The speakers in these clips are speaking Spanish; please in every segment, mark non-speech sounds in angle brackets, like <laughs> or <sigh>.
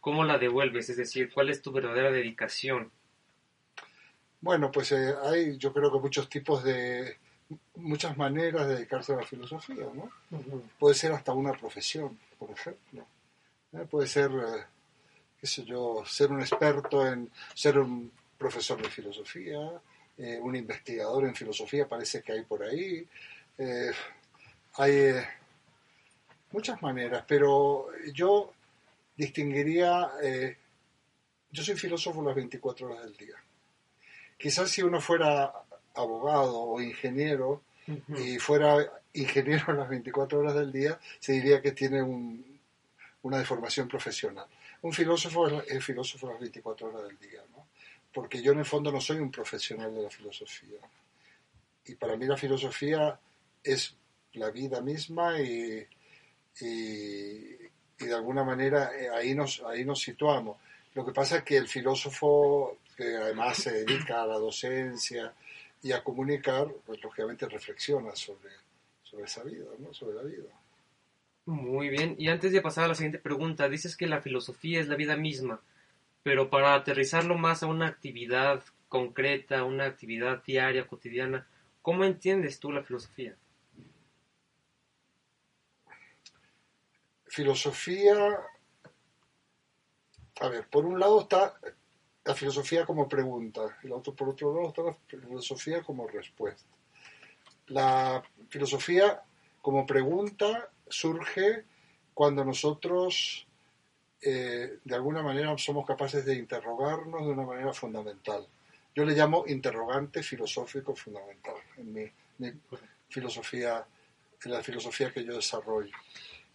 ¿cómo la devuelves? Es decir, ¿cuál es tu verdadera dedicación? Bueno, pues eh, hay yo creo que muchos tipos de, muchas maneras de dedicarse a la filosofía, ¿no? Puede ser hasta una profesión, por ejemplo. ¿eh? Puede ser, eh, qué sé yo, ser un experto en ser un profesor de filosofía, un investigador en filosofía, parece que hay por ahí. hay muchas maneras, pero yo distinguiría, yo soy filósofo las 24 horas del día. Quizás si uno fuera abogado o ingeniero y fuera ingeniero <laughs> las 24 horas del día, se diría que tiene una deformación profesional. Un filósofo es, filósofo las 24 horas del día, ¿no? porque yo en el fondo no soy un profesional de la filosofía. Y para mí la filosofía es la vida misma y, y, de alguna manera eh, ahí nos, ahí nos situamos. Lo que pasa es que el filósofo que además se dedica a la docencia y a comunicar, pues lógicamente reflexiona sobre, sobre esa vida, ¿no? sobre la vida. Muy bien, y antes de pasar a la siguiente pregunta, dices que la filosofía es la vida misma, pero para aterrizarlo más a una actividad concreta, una actividad diaria, cotidiana, ¿cómo entiendes tú la filosofía? Filosofía, a ver, por un lado está la filosofía como pregunta y por otro lado está la filosofía como respuesta. La filosofía como pregunta surge cuando nosotros eh, de alguna manera somos capaces de interrogarnos de una manera fundamental. Yo le llamo interrogante filosófico fundamental en mi filosofía, en la filosofía que yo desarrollo.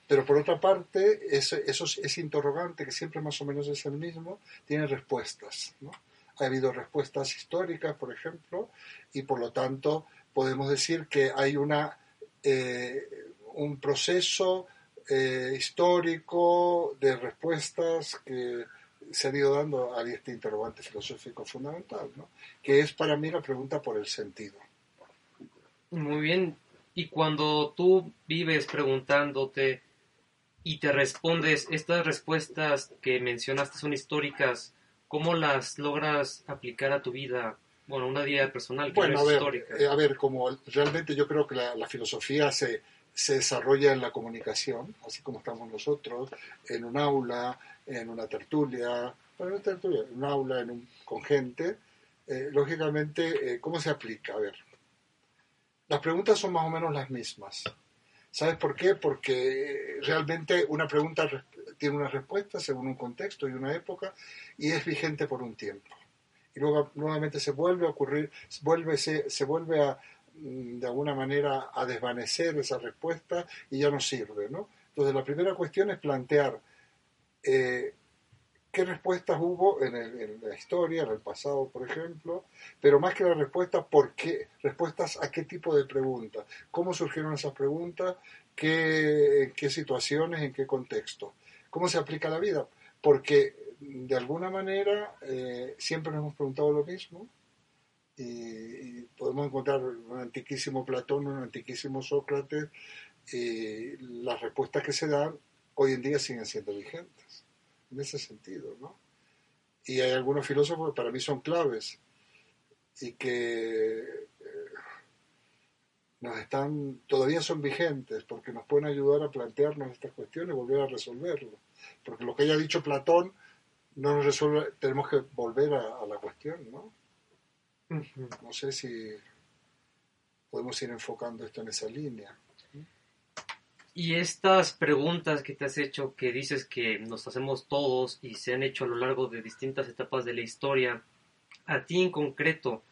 Pero por otra parte, ese, ese interrogante, que siempre más o menos es el mismo, tiene respuestas. ¿no? Ha habido respuestas históricas, por ejemplo, y por lo tanto podemos decir que hay una, eh, un proceso eh, histórico de respuestas que se han ido dando a este interrogante filosófico fundamental, ¿no? que es para mí la pregunta por el sentido. Muy bien, y cuando tú vives preguntándote y te respondes, estas respuestas que mencionaste son históricas, ¿cómo las logras aplicar a tu vida? Bueno, una vida personal que bueno, es a ver, histórica. eh, a ver, como realmente yo creo que la, la filosofía se, se desarrolla en la comunicación, así como estamos nosotros, en un aula, en una tertulia, bueno, una tertulia, en un aula, en un, con gente, eh, lógicamente, eh, ¿cómo se aplica? A ver, las preguntas son más o menos las mismas. ¿Sabes por qué? Porque realmente una pregunta tiene una respuesta según un contexto y una época y es vigente por un tiempo. Y luego nuevamente se vuelve a ocurrir, vuelve, se, se vuelve a, mm, de alguna manera, a desvanecer esa respuesta y ya no sirve, ¿no? Entonces la primera cuestión es plantear eh, qué respuestas hubo en, el, en, la historia, en el pasado, por ejemplo, pero más que la respuesta, ¿por qué? Respuestas a qué tipo de preguntas, cómo surgieron esas preguntas, qué, en qué situaciones, en qué contexto, cómo se aplica la vida, porque de alguna manera eh, siempre nos hemos preguntado lo mismo y, y, podemos encontrar un antiquísimo Platón, un antiquísimo Sócrates, y las respuestas que se dan hoy en día siguen siendo vigentes en ese sentido, ¿no? Y hay algunos filósofos que para mí son claves y que eh, nos están, todavía son vigentes porque nos pueden ayudar a plantearnos estas cuestiones y volver a resolverlo. Porque lo que haya dicho Platón no nos resuelve, tenemos que volver a, a la cuestión, ¿no? Uh -huh. No sé si podemos ir enfocando esto en esa línea. Y estas preguntas que te has hecho, que dices que nos hacemos todos y se han hecho a lo largo de distintas etapas de la historia, a ti en concreto,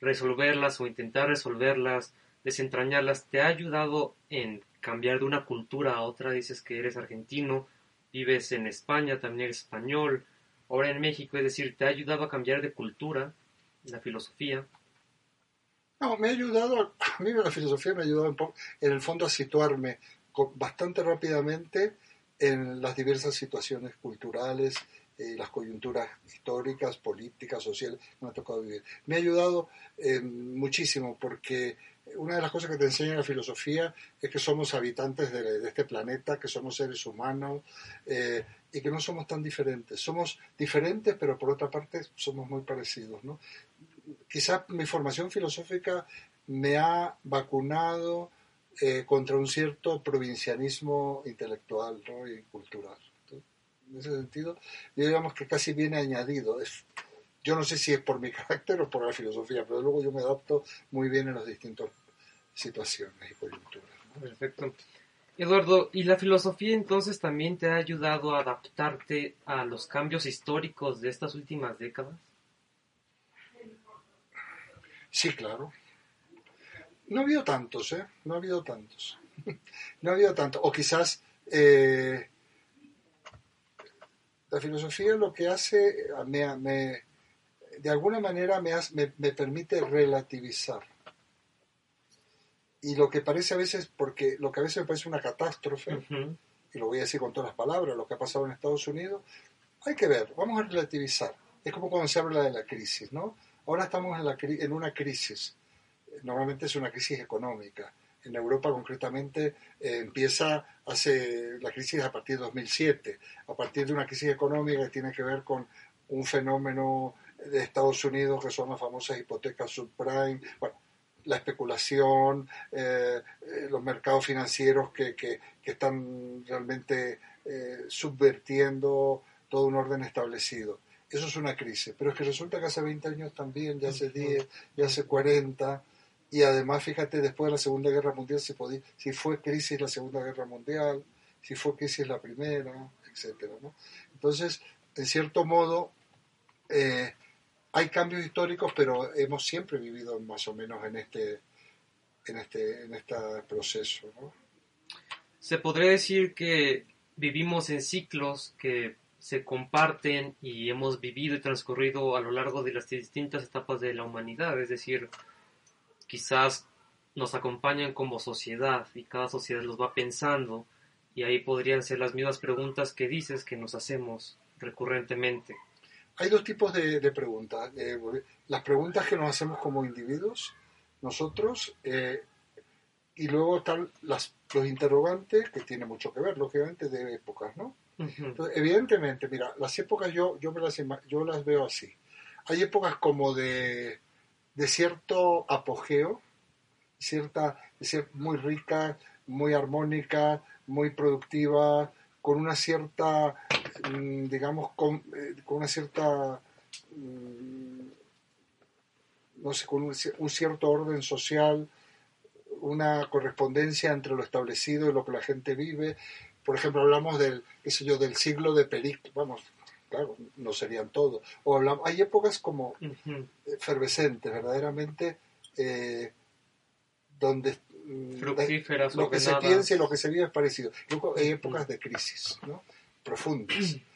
resolverlas o intentar resolverlas, desentrañarlas, ¿te ha ayudado en cambiar de una cultura a otra? Dices que eres argentino, vives en España, también eres español, ahora en México, es decir, ¿te ha ayudado a cambiar de cultura, la filosofía? No, me ha ayudado, a mí la filosofía me ha ayudado en el fondo a situarme bastante rápidamente en las diversas situaciones culturales, eh, las coyunturas históricas, políticas, sociales que me ha tocado vivir. Me ha ayudado eh, muchísimo porque una de las cosas que te enseña la filosofía es que somos habitantes de, este planeta, que somos seres humanos eh, y que no somos tan diferentes. Somos diferentes, pero por otra parte somos muy parecidos. ¿no? Quizás mi formación filosófica me ha vacunado eh, contra un cierto provincianismo intelectual y cultural. En ese sentido, digamos que casi viene añadido. Es, yo no sé si es por mi <laughs> carácter o por la filosofía, pero luego yo me adapto muy bien en las distintas situaciones y coyunturas. Perfecto. Eduardo, ¿y la filosofía entonces también te ha ayudado a adaptarte a los cambios históricos de estas últimas décadas? Sí, claro. No ha habido tantos, ¿eh? No ha habido tantos. <laughs> no ha habido tantos. O quizás eh, la filosofía lo que hace, me, me, de alguna manera me, me, permite relativizar. Y lo que parece a veces, porque lo que a veces me parece una catástrofe, y lo voy a decir con todas las palabras, lo que ha pasado en Estados Unidos, hay que ver, vamos a relativizar. Es como cuando se habla de la crisis, ¿no? Ahora estamos en, la, en una crisis. Normalmente es una crisis económica. En Europa concretamente eh, empieza hace la crisis a partir de 2007, a partir de una crisis económica que tiene que ver con un fenómeno de Estados Unidos, que son las famosas hipotecas subprime, bueno, la especulación, eh, eh, los mercados financieros que, que, están realmente eh, subvertiendo todo un orden establecido. Eso es una crisis, pero es que resulta que hace 20 años también, ya hace 10, ya hace 40, y además fíjate, después de la Segunda Guerra Mundial, si, podía, si fue crisis la Segunda Guerra Mundial, si fue crisis la Primera, etcétera, ¿no? Entonces, en cierto modo, eh, hay cambios históricos, pero hemos siempre vivido más o menos en este, en este, en este proceso. Se podría decir que vivimos en ciclos que se comparten y hemos vivido y transcurrido a lo largo de las distintas etapas de la humanidad, es decir, quizás nos acompañan como sociedad y cada sociedad los va pensando y ahí podrían ser las mismas preguntas que dices que nos hacemos recurrentemente hay dos tipos de, preguntas. Eh, las preguntas que nos hacemos como individuos, nosotros, eh, y luego están las, los interrogantes, que tienen mucho que ver, lógicamente, de épocas, ¿no? evidentemente, mira, las épocas yo, yo, me las, yo las veo así. Hay épocas como de, de cierto apogeo, cierta, muy rica, muy armónica, muy productiva, con una cierta Mm, digamos, con, eh, con una cierta, mm, no sé, con un, cierto orden social, una correspondencia entre lo establecido y lo que la gente vive. Por ejemplo, hablamos del, qué sé yo, del siglo de Peric, vamos, claro, no serían todos. O hablamos, hay épocas como efervescentes, verdaderamente, eh, donde mm, lo que se piensa y lo que se vive es parecido. Luego hay épocas de crisis, ¿no? profundas. <clears throat>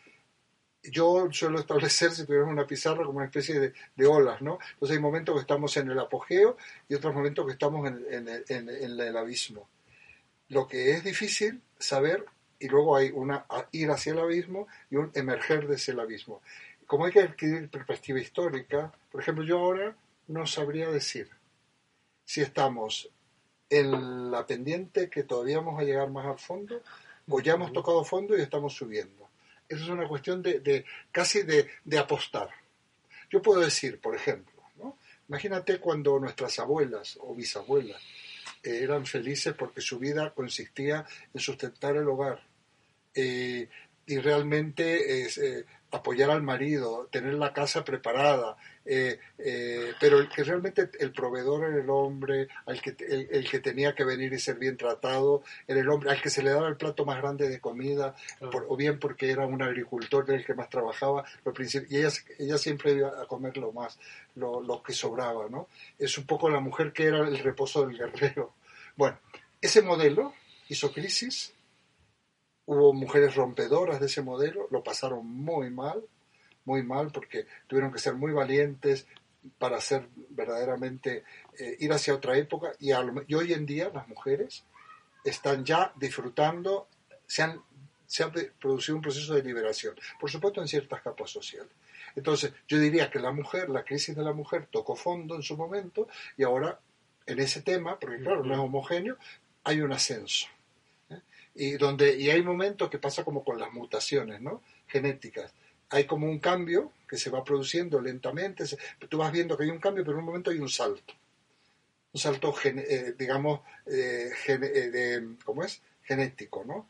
Yo suelo establecer, si tuviéramos una pizarra, como una especie de, olas, ¿no? Entonces hay momentos que estamos en el apogeo y otros momentos que estamos en, el abismo. Lo que es difícil saber, y luego hay una ir hacia el abismo y un emerger de ese abismo. Como hay que adquirir perspectiva histórica, por ejemplo, yo ahora no sabría decir si estamos en la pendiente que todavía vamos a llegar más al fondo o ya hemos tocado fondo y estamos subiendo. Eso es una cuestión de, casi de, apostar. Yo puedo decir, por ejemplo, ¿no? imagínate cuando nuestras abuelas o bisabuelas eh, eran felices porque su vida consistía en sustentar el hogar eh, y realmente eh, apoyar al marido, tener la casa preparada, eh, eh, pero el que realmente el proveedor era el hombre, el que, el, que tenía que venir y ser bien tratado era el hombre, al que se le daba el plato más grande de comida, o bien porque era un agricultor, el que más trabajaba, y ella, ella siempre iba a comer lo más, lo, lo que sobraba, ¿no? Es un poco la mujer que era el reposo del guerrero. Bueno, ese modelo hizo crisis, Hubo mujeres rompedoras de ese modelo, lo pasaron muy mal, muy mal porque tuvieron que ser muy valientes para hacer verdaderamente eh, ir hacia otra época y, hoy en día las mujeres están ya disfrutando, se han, se ha producido un proceso de liberación, por supuesto en ciertas capas sociales. Entonces, yo diría que la mujer, la crisis de la mujer tocó fondo en su momento y ahora en ese tema, porque claro, no es homogéneo, hay un ascenso. ¿Eh? Y, donde, y hay momentos que pasa como con las mutaciones ¿no? genéticas. Hay como un cambio que se va produciendo lentamente. tú vas viendo que hay un cambio, pero en un momento hay un salto. Un salto, eh, digamos, eh, de, ¿cómo es? Genético, ¿no?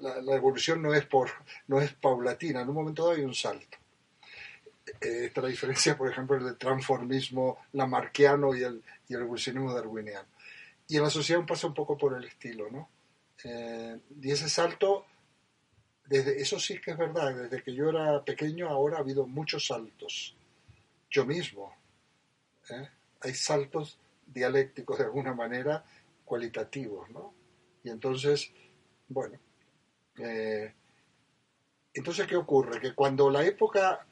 la, evolución no es, por, no es paulatina, en un momento dado hay un salto. esta es la diferencia, por ejemplo, del transformismo lamarquiano y el, y el evolucionismo darwiniano. Y en la sociedad pasa un poco por el estilo, ¿no? Eh, y ese salto, desde, eso sí que es verdad, desde que yo era pequeño ahora ha habido muchos saltos. Yo mismo. ¿eh? Hay saltos dialécticos de alguna manera cualitativos, ¿no? Y entonces, bueno, eh, entonces ¿qué ocurre? Que cuando la época,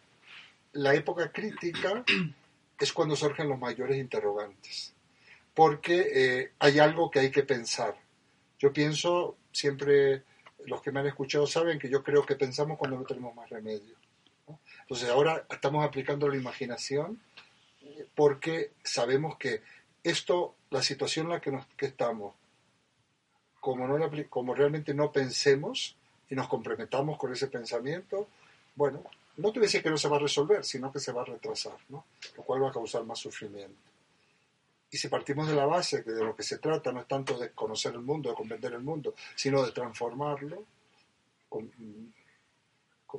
la época crítica <clears throat> es cuando surgen los mayores interrogantes porque eh, hay algo que hay que pensar. Yo pienso, siempre los que me han escuchado saben que yo creo que pensamos cuando no tenemos más remedio. Entonces ahora estamos aplicando la imaginación porque sabemos que esto, la situación en la que, estamos, como, no como realmente no pensemos y nos comprometamos con ese pensamiento, bueno, no te voy a decir que no se va a resolver, sino que se va a retrasar, lo cual va a causar más sufrimiento. Y si partimos de la base que de lo que se trata no es tanto de conocer el mundo, de comprender el mundo, sino de transformarlo, con,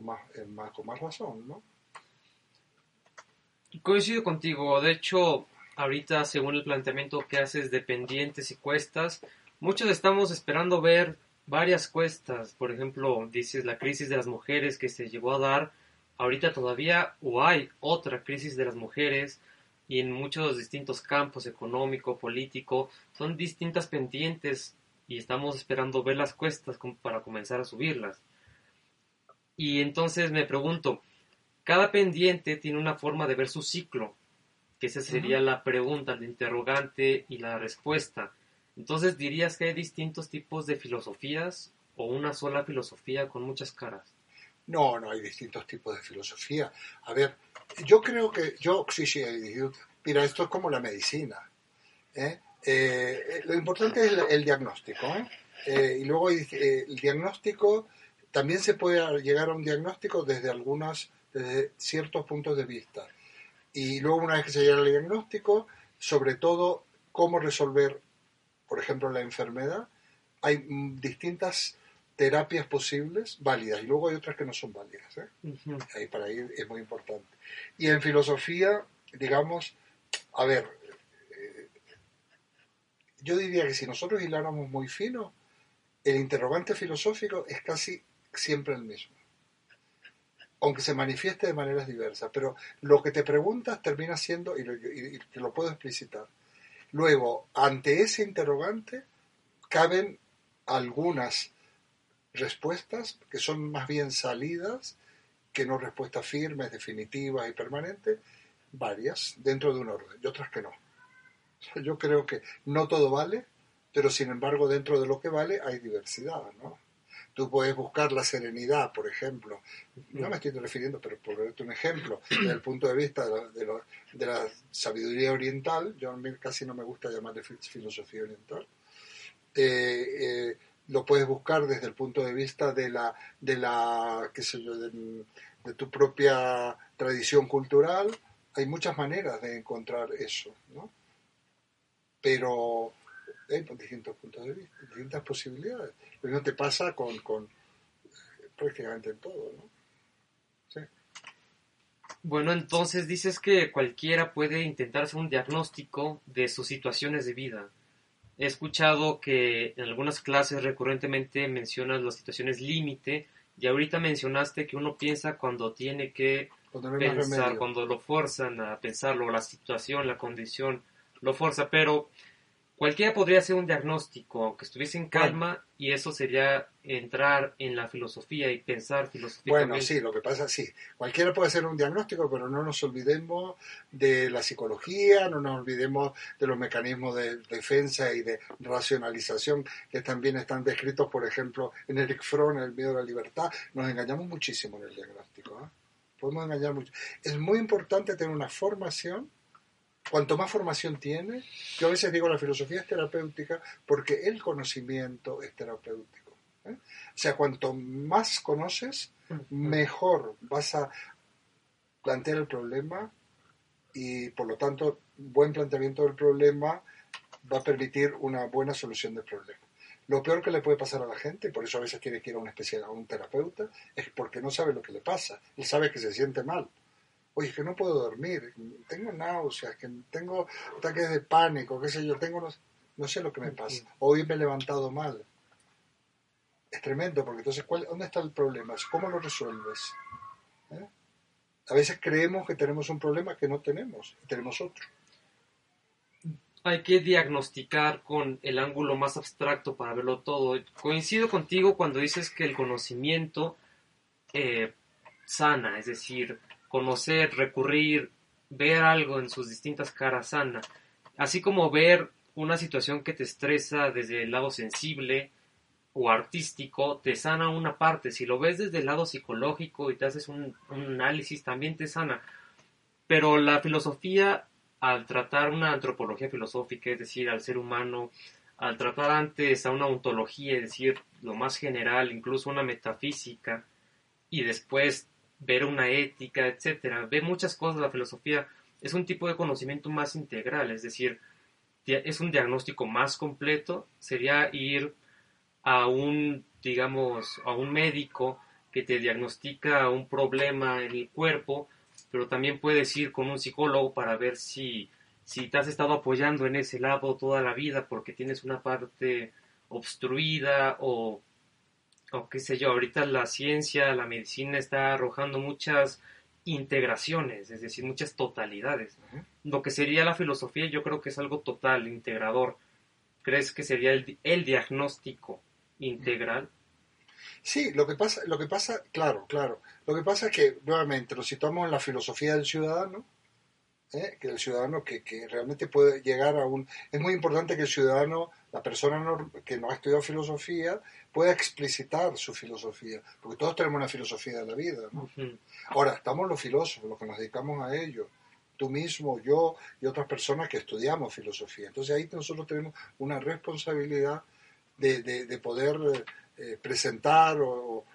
más, más, con más razón, ¿no? Coincido contigo. De hecho, ahorita, según el planteamiento que haces de pendientes y cuestas, muchos estamos esperando ver varias cuestas. Por ejemplo, dices la crisis de las mujeres que se llegó a dar. Ahorita todavía o hay otra crisis de las mujeres y en muchos distintos campos, económico, político, son distintas pendientes y estamos esperando ver las cuestas para comenzar a subirlas. Y entonces me pregunto, cada pendiente tiene una forma de ver su ciclo, que esa sería la pregunta, el interrogante y la respuesta. Entonces, ¿dirías que hay distintos tipos de filosofías o una sola filosofía con muchas caras? No, no hay distintos tipos de filosofía. A ver, yo creo que, yo, sí, sí, mira, esto es como la medicina. ¿eh? Eh, lo importante es el, diagnóstico. ¿eh? y luego el diagnóstico, también se puede llegar a un diagnóstico desde algunos, desde ciertos puntos de vista. Y luego una vez que se llega al diagnóstico, sobre todo cómo resolver, por ejemplo, la enfermedad, hay mm, distintas terapias posibles válidas y luego hay otras que no son válidas. Ahí para ir es muy importante. Y en filosofía, digamos, a ver, eh, yo diría que si nosotros hiláramos muy fino, el interrogante filosófico es casi siempre el mismo, aunque se manifieste de maneras diversas, pero lo que te preguntas termina siendo, y, y te lo puedo explicitar, luego, ante ese interrogante, caben algunas respuestas que son más bien salidas que no respuestas firmes, definitivas y permanentes, varias dentro de un orden y otras que no. Yo creo que no todo vale, pero sin embargo dentro de lo que vale hay diversidad, ¿no? Tú puedes buscar la serenidad, por ejemplo. No me estoy refiriendo, pero por darte un ejemplo, desde el punto de vista de, de, la sabiduría oriental, yo casi no me gusta llamarle filosofía oriental, eh, eh, lo puedes buscar desde el punto de vista de la, de la, qué sé yo, de, tu propia tradición cultural. Hay muchas maneras de encontrar eso, ¿no? Pero hay distintos puntos de vista, distintas posibilidades. Lo mismo te pasa con, con prácticamente todo, ¿no? Bueno, entonces dices que cualquiera puede intentar hacer un diagnóstico de sus situaciones de vida. He escuchado que en algunas clases recurrentemente mencionas las situaciones límite y ahorita mencionaste que uno piensa cuando tiene que pensar, cuando lo forzan a pensarlo, la situación, la condición lo forza, pero Cualquiera podría hacer un diagnóstico, aunque estuviese en calma, y eso sería entrar en la filosofía y pensar filosóficamente. Bueno, sí, lo que pasa, sí. Cualquiera puede hacer un diagnóstico, pero no nos olvidemos de la psicología, no nos olvidemos de los mecanismos de defensa y de racionalización que también están descritos, por ejemplo, en Eric Fromm, El miedo a la libertad. Nos engañamos muchísimo en el diagnóstico. ¿eh? Podemos engañar mucho. Es muy importante tener una formación cuanto más formación tiene, yo a veces digo la filosofía es terapéutica porque el conocimiento es terapéutico. ¿eh? O sea, cuanto más conoces, mejor vas a plantear el problema y por lo tanto buen planteamiento del problema va a permitir una buena solución del problema. Lo peor que le puede pasar a la gente, por eso a veces tiene que ir a un especial, a un terapeuta, es porque no sabe lo que le pasa. Él sabe que se siente mal. Oye, que no puedo dormir, tengo náuseas, que tengo ataques de pánico, qué sé yo, tengo no, sé lo que me pasa. Hoy me he levantado mal. Es tremendo, porque entonces, ¿cuál, ¿dónde está el problema? ¿Cómo lo resuelves? ¿Eh? A veces creemos que tenemos un problema que no tenemos, tenemos otro hay que diagnosticar con el ángulo más abstracto para verlo todo. Coincido contigo cuando dices que el conocimiento eh, sana, es decir, conocer, recurrir, ver algo en sus distintas caras sana, así como ver una situación que te estresa desde el lado sensible o artístico, te sana una parte. Si lo ves desde el lado psicológico y te haces un análisis, también te sana. Pero la filosofía al tratar una antropología filosófica, es decir, al ser humano, al tratar antes a una ontología, es decir, lo más general, incluso una metafísica, y después ver una ética, etcétera, ve muchas cosas la filosofía, es un tipo de conocimiento más integral, es decir, es un diagnóstico más completo, sería ir a un, digamos, a un médico que te diagnostica un problema en el cuerpo, pero también puedes ir con un psicólogo para ver si, si te has estado apoyando en ese lado toda la vida porque tienes una parte obstruida o, o qué sé yo, ahorita la ciencia, la medicina está arrojando muchas integraciones, es decir, muchas totalidades. Lo que sería la filosofía yo creo que es algo total, integrador. ¿Crees que sería el, el diagnóstico integral? Sí, lo que pasa, lo que pasa, claro, claro. Lo que pasa es que, nuevamente, lo situamos en la filosofía del ciudadano, ¿eh? que el ciudadano que, que, realmente puede llegar a un... Es muy importante que el ciudadano, la persona que no ha estudiado filosofía, pueda explicitar su filosofía, porque todos tenemos una filosofía de la vida. ¿no? Ahora, estamos los filósofos, los que nos dedicamos a ello tú mismo, yo y otras personas que estudiamos filosofía. Entonces ahí nosotros tenemos una responsabilidad de, de, de poder eh, presentar o,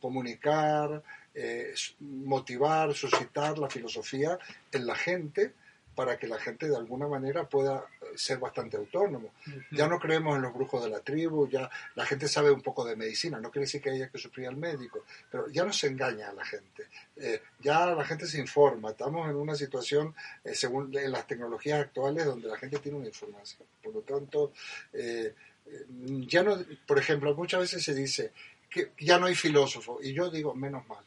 comunicar, eh, motivar, suscitar la filosofía en la gente para que la gente de alguna manera pueda ser bastante autónomo. Ya no creemos en los brujos de la tribu, ya la gente sabe un poco de medicina, no quiere decir que haya que sufrir al médico, pero ya no se engaña a la gente, eh, ya la gente se informa, estamos en una situación, según en las tecnologías actuales, donde la gente tiene una información. Por lo tanto, ya no, por ejemplo, muchas veces se dice que ya no hay filósofo, y yo digo, menos mal.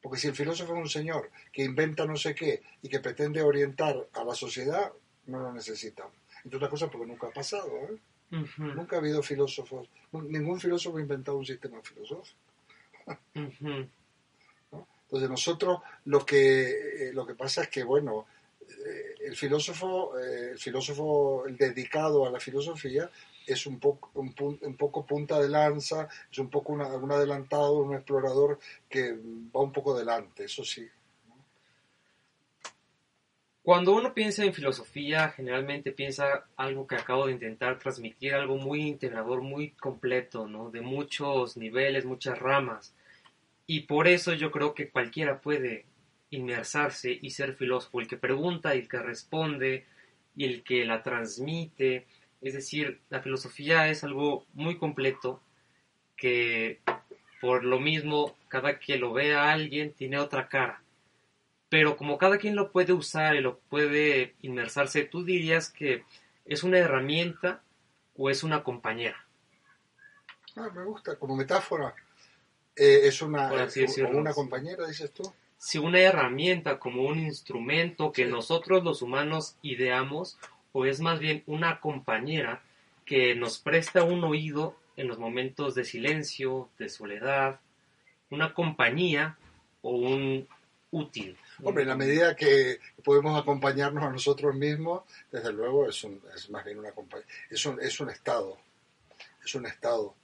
Porque si el filósofo es un señor que inventa no sé qué y que pretende orientar a la sociedad, no lo necesitamos. Entre otras cosas porque nunca ha pasado, ¿eh? Nunca ha habido filósofos, ningún filósofo ha inventado un sistema filosófico. <laughs> Entonces nosotros lo que, eh, lo que pasa es que, bueno, eh, el filósofo, el filósofo dedicado a la filosofía es un poco, un, un, poco punta de lanza, es un poco una, un adelantado, un explorador que va un poco delante, eso sí. Cuando uno piensa en filosofía, generalmente piensa algo que acabo de intentar transmitir, algo muy integrador, muy completo, ¿no? De muchos niveles, muchas ramas. Y por eso yo creo que cualquiera puede inmersarse y ser filósofo, el que pregunta y el que responde y el que la transmite es decir, la filosofía es algo muy completo que por lo mismo cada que lo vea alguien tiene otra cara. Pero como cada quien lo puede usar y lo puede inmersarse, tú dirías que es una herramienta o es una compañera. Ah, me gusta, como metáfora. Eh, es una, una compañera, dices tú. Si una herramienta como un instrumento que nosotros los humanos ideamos o es más bien una compañera que nos presta un oído en los momentos de silencio, de soledad, una compañía o un útil. Hombre, en la medida que podemos acompañarnos a nosotros mismos, desde luego es, un, es más bien una es un, es un estado, es un estado,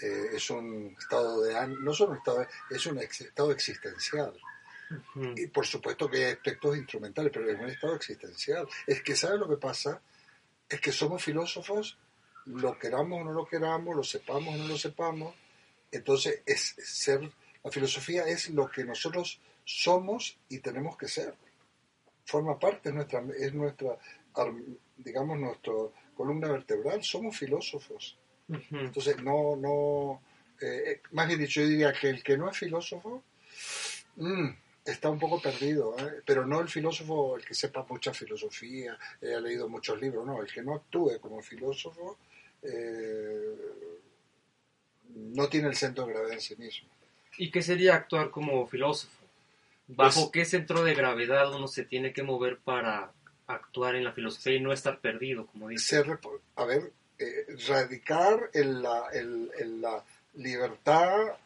eh, es un estado de no solo un estado, es un estado existencial. Y por supuesto que hay aspectos instrumentales, pero es un estado existencial. Es que, ¿sabes lo que pasa? Es que somos filósofos, lo queramos o no lo queramos, lo sepamos o no lo sepamos. Entonces, es ser, la filosofía es lo que nosotros somos y tenemos que ser. Forma parte, es nuestra, es nuestra digamos, nuestra columna vertebral. Somos filósofos. Entonces, no, no, eh, eh, más bien dicho, yo diría que el que no es filósofo mm, está un poco perdido, ¿eh? pero no el filósofo, el que sepa mucha filosofía, haya leído muchos libros, no, el que no actúe como filósofo no tiene el centro de gravedad en sí mismo. ¿Y qué sería actuar como filósofo? ¿Bajo pues qué centro de gravedad uno se tiene que mover para actuar en la filosofía y no estar perdido, como dice? a ver, radicar en la, en la libertad,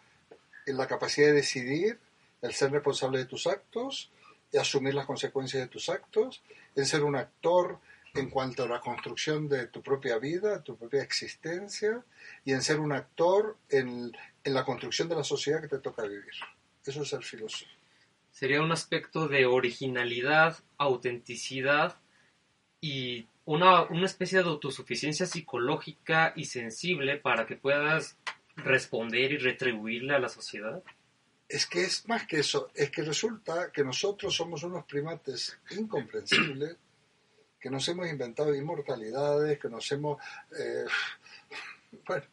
en la capacidad de decidir, el ser responsable de tus actos y asumir las consecuencias de tus actos, el ser un actor en cuanto a la construcción de tu propia vida, tu propia existencia, y en ser un actor en, en la construcción de la sociedad que te toca vivir. Eso es ser filósofo. Sería un aspecto de originalidad, autenticidad y una, una especie de autosuficiencia psicológica y sensible para que puedas responder y retribuirle a la sociedad? Es que es más que eso, es que resulta que nosotros somos unos primates incomprensibles, <clears throat> que nos hemos inventado inmortalidades, que nos hemos, eh, <laughs> bueno,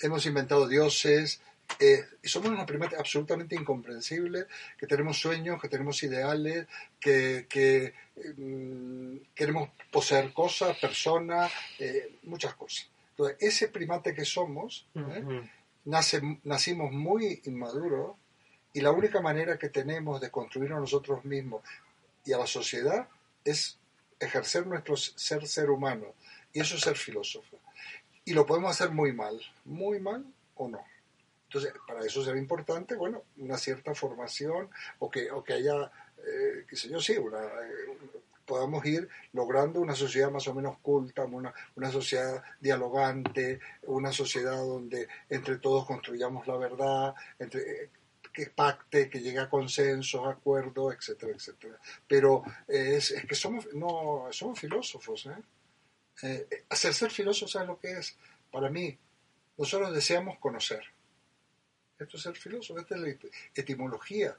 hemos inventado dioses, eh, somos unos primates absolutamente incomprensibles, que tenemos sueños, que tenemos ideales, que, mm, queremos poseer cosas, personas, eh, muchas cosas. Entonces, ese primate que somos, nacimos muy inmaduros y la única manera que tenemos de construir a nosotros mismos y a la sociedad es ejercer nuestro ser ser humano y eso es ser filósofo. Y lo podemos hacer muy mal, muy mal o no. Entonces, para eso será importante, bueno, una cierta formación o que, o que haya, eh, sé yo, sí, una, eh, podamos ir logrando una sociedad más o menos culta, una, una sociedad dialogante, una sociedad donde entre todos construyamos la verdad, entre, que pacte, que llegue a consensos, acuerdos, etcétera, etcétera. Pero es, es, que somos, no, somos filósofos. ¿eh? Eh, hacer ser filósofo, ¿sabes lo que es? Para mí, nosotros deseamos conocer. Esto es ser filósofo, esta es la etimología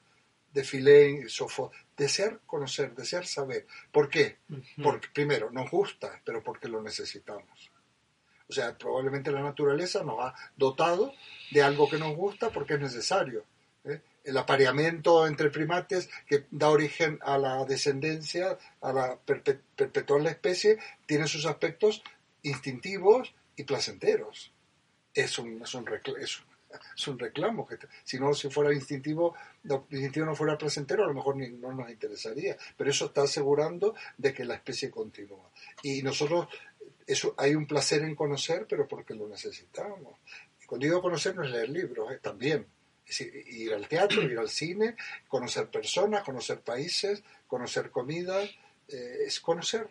de filósofo, desear conocer, desear saber. ¿Por qué? Porque primero nos gusta, pero porque lo necesitamos. O sea, probablemente la naturaleza nos ha dotado de algo que nos gusta porque es necesario. ¿eh? El apareamiento entre primates que da origen a la descendencia, a la perpetuar la especie, tiene sus aspectos instintivos y placenteros. Es un, es un, es <laughs> es un reclamo. Que si no, si fuera instintivo, no, instintivo no fuera placentero, a lo mejor no nos interesaría. Pero eso está asegurando de que la especie continúa. Y nosotros, eso, hay un placer en conocer, pero porque lo necesitamos. Y cuando digo conocer no es leer libros, eh, también. Es ir al teatro, ir al cine, conocer personas, conocer países, conocer comidas, eh, es conocer.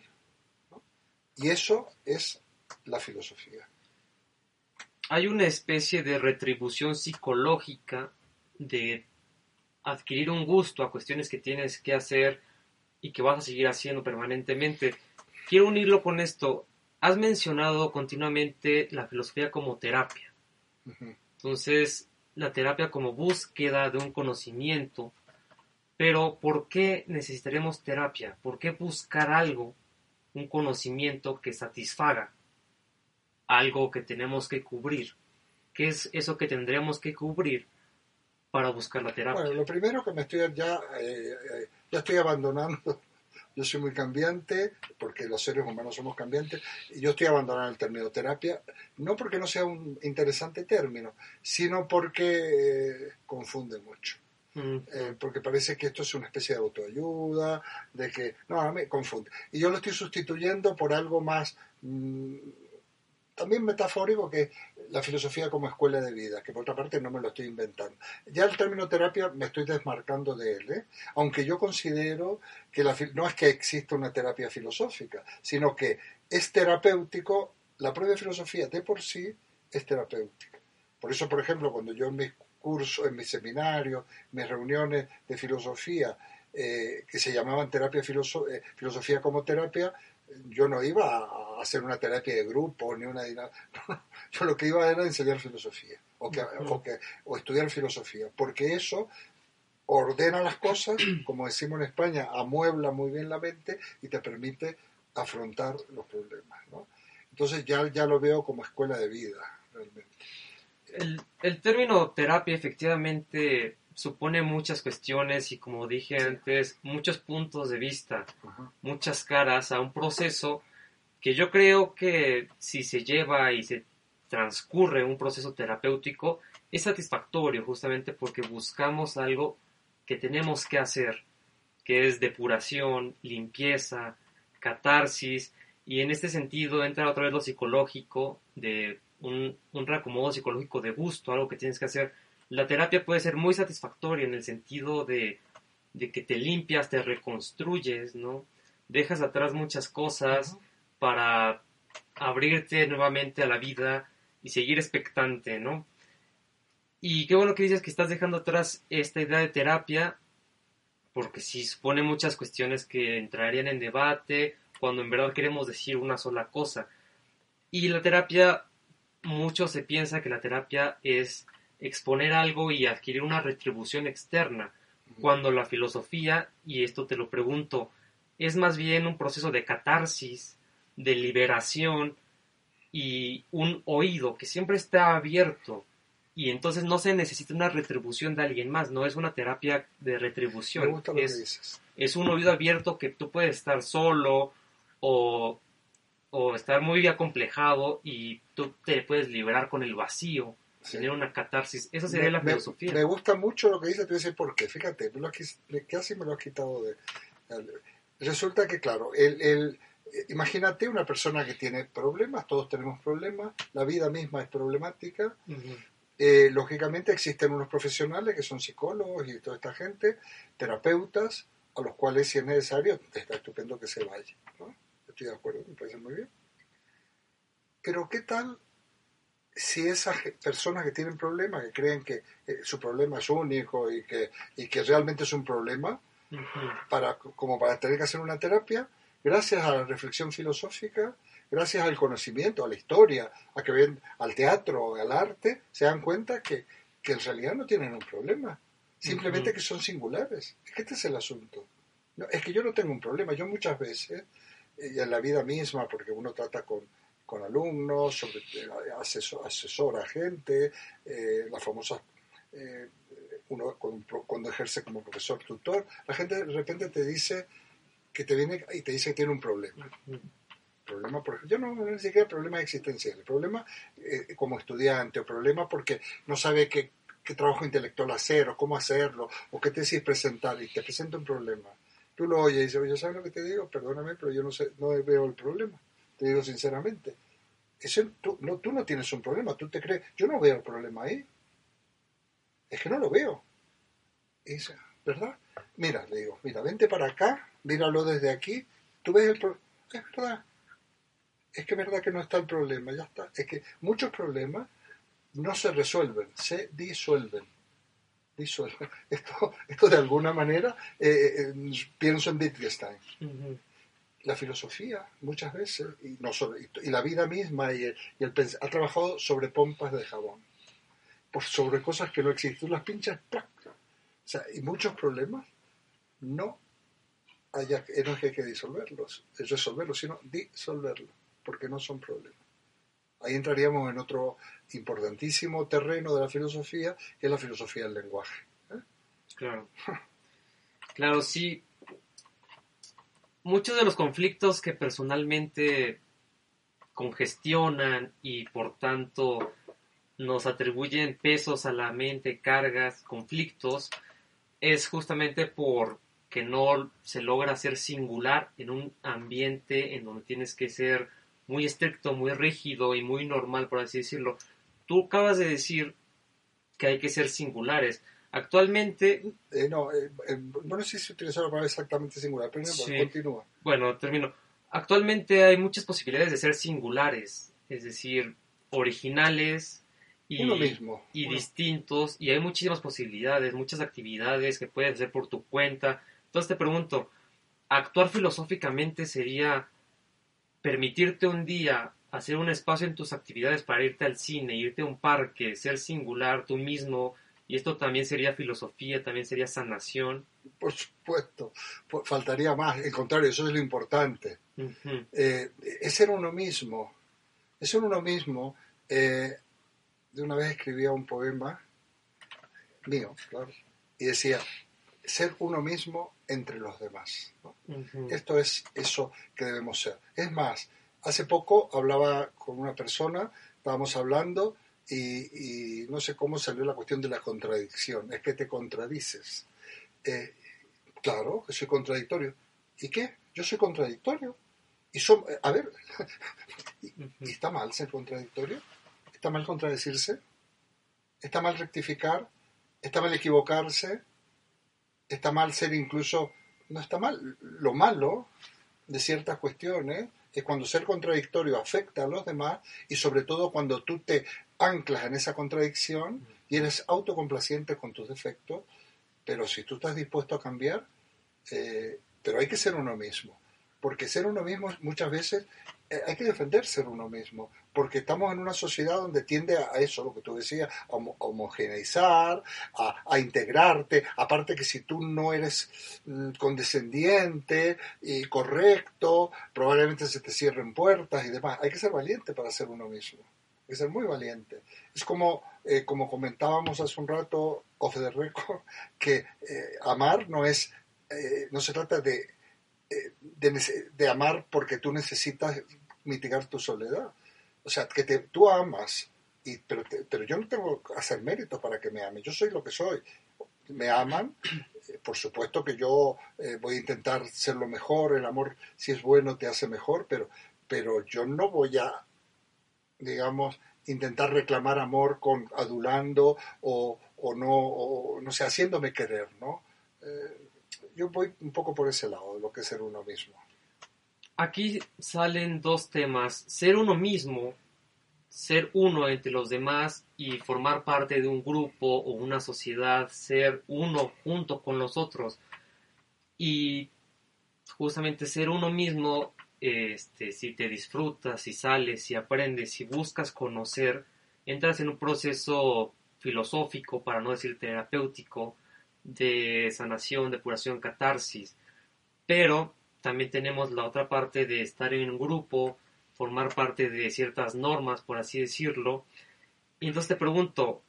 Y eso es la filosofía hay una especie de retribución psicológica de adquirir un gusto a cuestiones que tienes que hacer y que vas a seguir haciendo permanentemente. Quiero unirlo con esto. Has mencionado continuamente la filosofía como terapia. Entonces, la terapia como búsqueda de un conocimiento. Pero, ¿por qué necesitaremos terapia? ¿Por qué buscar algo, un conocimiento que satisfaga? Algo que tenemos que cubrir. ¿Qué es eso que tendríamos que cubrir para buscar la terapia? Bueno, lo primero que me estoy ya, eh, eh, ya estoy abandonando. <laughs> Yo soy muy cambiante, porque los seres humanos somos cambiantes, y yo estoy abandonando el término terapia, no porque no sea un interesante término, sino porque eh, confunde mucho. Mm. porque parece que esto es una especie de autoayuda, de que, no, me confunde. Y yo lo estoy sustituyendo por algo más, mm, también metafórico que la filosofía como escuela de vida, que por otra parte no me lo estoy inventando. Ya el término terapia me estoy desmarcando de él, ¿eh? aunque yo considero que no es que exista una terapia filosófica, sino que es terapéutico, la propia filosofía de por sí es terapéutica. Por eso, por ejemplo, cuando yo en mis cursos, en mis seminarios, mis reuniones de filosofía, eh, que se llamaban terapia eh, filosofía como terapia, yo no iba a hacer una terapia de grupo ni una <laughs> yo lo que iba era enseñar filosofía o, que, o, estudiar filosofía porque eso ordena las cosas <clears throat> como decimos en España amuebla muy bien la mente y te permite afrontar los problemas ¿no? entonces ya, ya lo veo como escuela de vida realmente el, el término terapia efectivamente supone muchas cuestiones y como dije antes, muchos puntos de vista, muchas caras a un proceso que yo creo que si se lleva y se transcurre un proceso terapéutico es satisfactorio justamente porque buscamos algo que tenemos que hacer, que es depuración, limpieza, catarsis, y en este sentido entra otra vez lo psicológico, de un, un reacomodo psicológico de gusto, algo que tienes que hacer la terapia puede ser muy satisfactoria en el sentido de, que te limpias, te reconstruyes, ¿no? Dejas atrás muchas cosas para abrirte nuevamente a la vida y seguir expectante, ¿no? Y qué bueno que dices que estás dejando atrás esta idea de terapia, porque sí supone muchas cuestiones que entrarían en debate cuando en verdad queremos decir una sola cosa. Y la terapia, mucho se piensa que la terapia es exponer algo y adquirir una retribución externa, cuando la filosofía, y esto te lo pregunto, es más bien un proceso de catarsis, de liberación y un oído que siempre está abierto y entonces no se necesita una retribución de alguien más, no es una terapia de retribución. es, es un oído abierto que tú puedes estar solo o, o estar muy acomplejado y tú te puedes liberar con el vacío tener una catarsis. Esa sería la filosofía. Me, gusta mucho lo que dice, te dice por qué. Fíjate, me lo, casi me lo has quitado de... Resulta que, claro, el, el, imagínate una persona que tiene problemas, todos tenemos problemas, la vida misma es problemática. Eh, lógicamente existen unos profesionales que son psicólogos y toda esta gente, terapeutas, a los cuales si es necesario, está estupendo que se vaya. Estoy de acuerdo, me parece muy bien. Pero ¿qué tal si esas personas que tienen problemas, que creen que eh, su problema es único y que, y que realmente es un problema, para, como para tener que hacer una terapia, gracias a la reflexión filosófica, gracias al conocimiento, a la historia, a que ven al teatro, al arte, se dan cuenta que, que en realidad no tienen un problema, simplemente que son singulares. Es que este es el asunto. No, es que yo no tengo un problema, yo muchas veces, y en la vida misma, porque uno trata con, con alumnos, sobre, eh, asesora a gente, eh, la famosa, eh, uno cuando, ejerce como profesor tutor, la gente de repente te dice que te viene y te dice que tiene un problema. Problema, por yo no, ni siquiera problema existencial, problema como estudiante o problema porque no sabe qué, qué trabajo intelectual hacer o cómo hacerlo o qué tesis presentar y te presenta un problema. Tú lo oyes y dices, oye, ¿sabes lo que te digo? Perdóname, pero yo no, sé, no veo el problema te digo sinceramente. Tú, no, tú no tienes un problema, tú te crees, yo no veo el problema ahí. Es que no lo veo. Es, ¿Verdad? Mira, le digo, mira, vente para acá, míralo desde aquí, tú ves el problema. Es verdad. Es que es verdad que no está el problema, ya está. Es que muchos problemas no se resuelven, se disuelven. disuelven. <laughs> Esto, esto de alguna manera, eh, eh, pienso en Wittgenstein la filosofía muchas veces y, no y la vida misma y el, ha trabajado sobre pompas de jabón, sobre cosas que no existen. las pinchas, ¡plac! O sea, y muchos problemas no, haya, no que hay que disolverlos, es resolverlos, sino disolverlos, porque no son problemas. Ahí entraríamos en otro importantísimo terreno de la filosofía, que es la filosofía del lenguaje. ¿eh? Claro. Claro, sí, muchos de los conflictos que personalmente congestionan y por tanto nos atribuyen pesos a la mente, cargas, conflictos, es justamente por que no se logra ser singular en un ambiente en donde tienes que ser muy estricto, muy rígido y muy normal, por así decirlo. Tú acabas de decir que hay que ser singulares. Actualmente... Eh, no, eh, eh, no sé si utiliza la palabra exactamente singular, pero continúa. Bueno, termino. Actualmente hay muchas posibilidades de ser singulares, es decir, originales y, Uno mismo. y Uno. distintos y hay muchísimas posibilidades, muchas actividades que puedes hacer por tu cuenta. Entonces te pregunto, ¿actuar filosóficamente sería permitirte un día hacer un espacio en tus actividades para irte al cine, irte a un parque, ser singular tú mismo? Y esto también sería filosofía, también sería sanación. Por supuesto, Pues, faltaría más. Al contrario, eso es lo importante. Eh, es ser uno mismo. Es ser uno mismo. Eh, de una vez escribía un poema mío, claro, y decía, ser uno mismo entre los demás. Esto es eso que debemos ser. Es más, hace poco hablaba con una persona, estábamos hablando y, y no sé cómo salió la cuestión de la contradicción. Es que te contradices. Eh, claro, que soy contradictorio. ¿Y qué? Yo soy contradictorio. Y son, a ver. <laughs> ¿y está mal ser contradictorio? ¿Está mal contradecirse? ¿Está mal rectificar? ¿Está mal equivocarse? ¿Está mal ser incluso... No está mal. Lo malo de ciertas cuestiones es cuando ser contradictorio afecta a los demás y sobre todo cuando tú te anclas en esa contradicción y eres autocomplaciente con tus defectos, pero si tú estás dispuesto a cambiar, eh, pero hay que ser uno mismo, porque ser uno mismo muchas veces eh, hay que defender ser uno mismo, porque estamos en una sociedad donde tiende a eso, lo que tú decías, a homo- a homogeneizar, a, integrarte, aparte que si tú no eres mm, condescendiente y correcto, probablemente se te cierren puertas y demás. Hay que ser valiente para ser uno mismo, que ser muy valiente. Es como, eh, como comentábamos hace un rato, off the record, <laughs> que eh, amar no es, eh, no se trata de, de, amar porque tú necesitas mitigar tu soledad. O sea, que te, tú amas, y, pero, pero yo no tengo que hacer méritos para que me amen, yo soy lo que soy. Me aman, por supuesto que yo voy a intentar ser lo mejor, el amor si es bueno te hace mejor, pero, pero yo no voy a, digamos, intentar reclamar amor con adulando o, o no, o, no sé, haciéndome querer, ¿no? Eh, yo voy un poco por ese lado lo que es ser uno mismo. Aquí salen dos temas, ser uno mismo, ser uno entre los demás y formar parte de un grupo o una sociedad, ser uno junto con los otros. Y justamente ser uno mismo, este, si te disfrutas, si sales, si aprendes, si buscas conocer, entras en un proceso filosófico, para no decir terapéutico, de sanación, depuración, catarsis. Pero también tenemos la otra parte de estar en un grupo, formar parte de ciertas normas, por así decirlo. Y entonces te pregunto,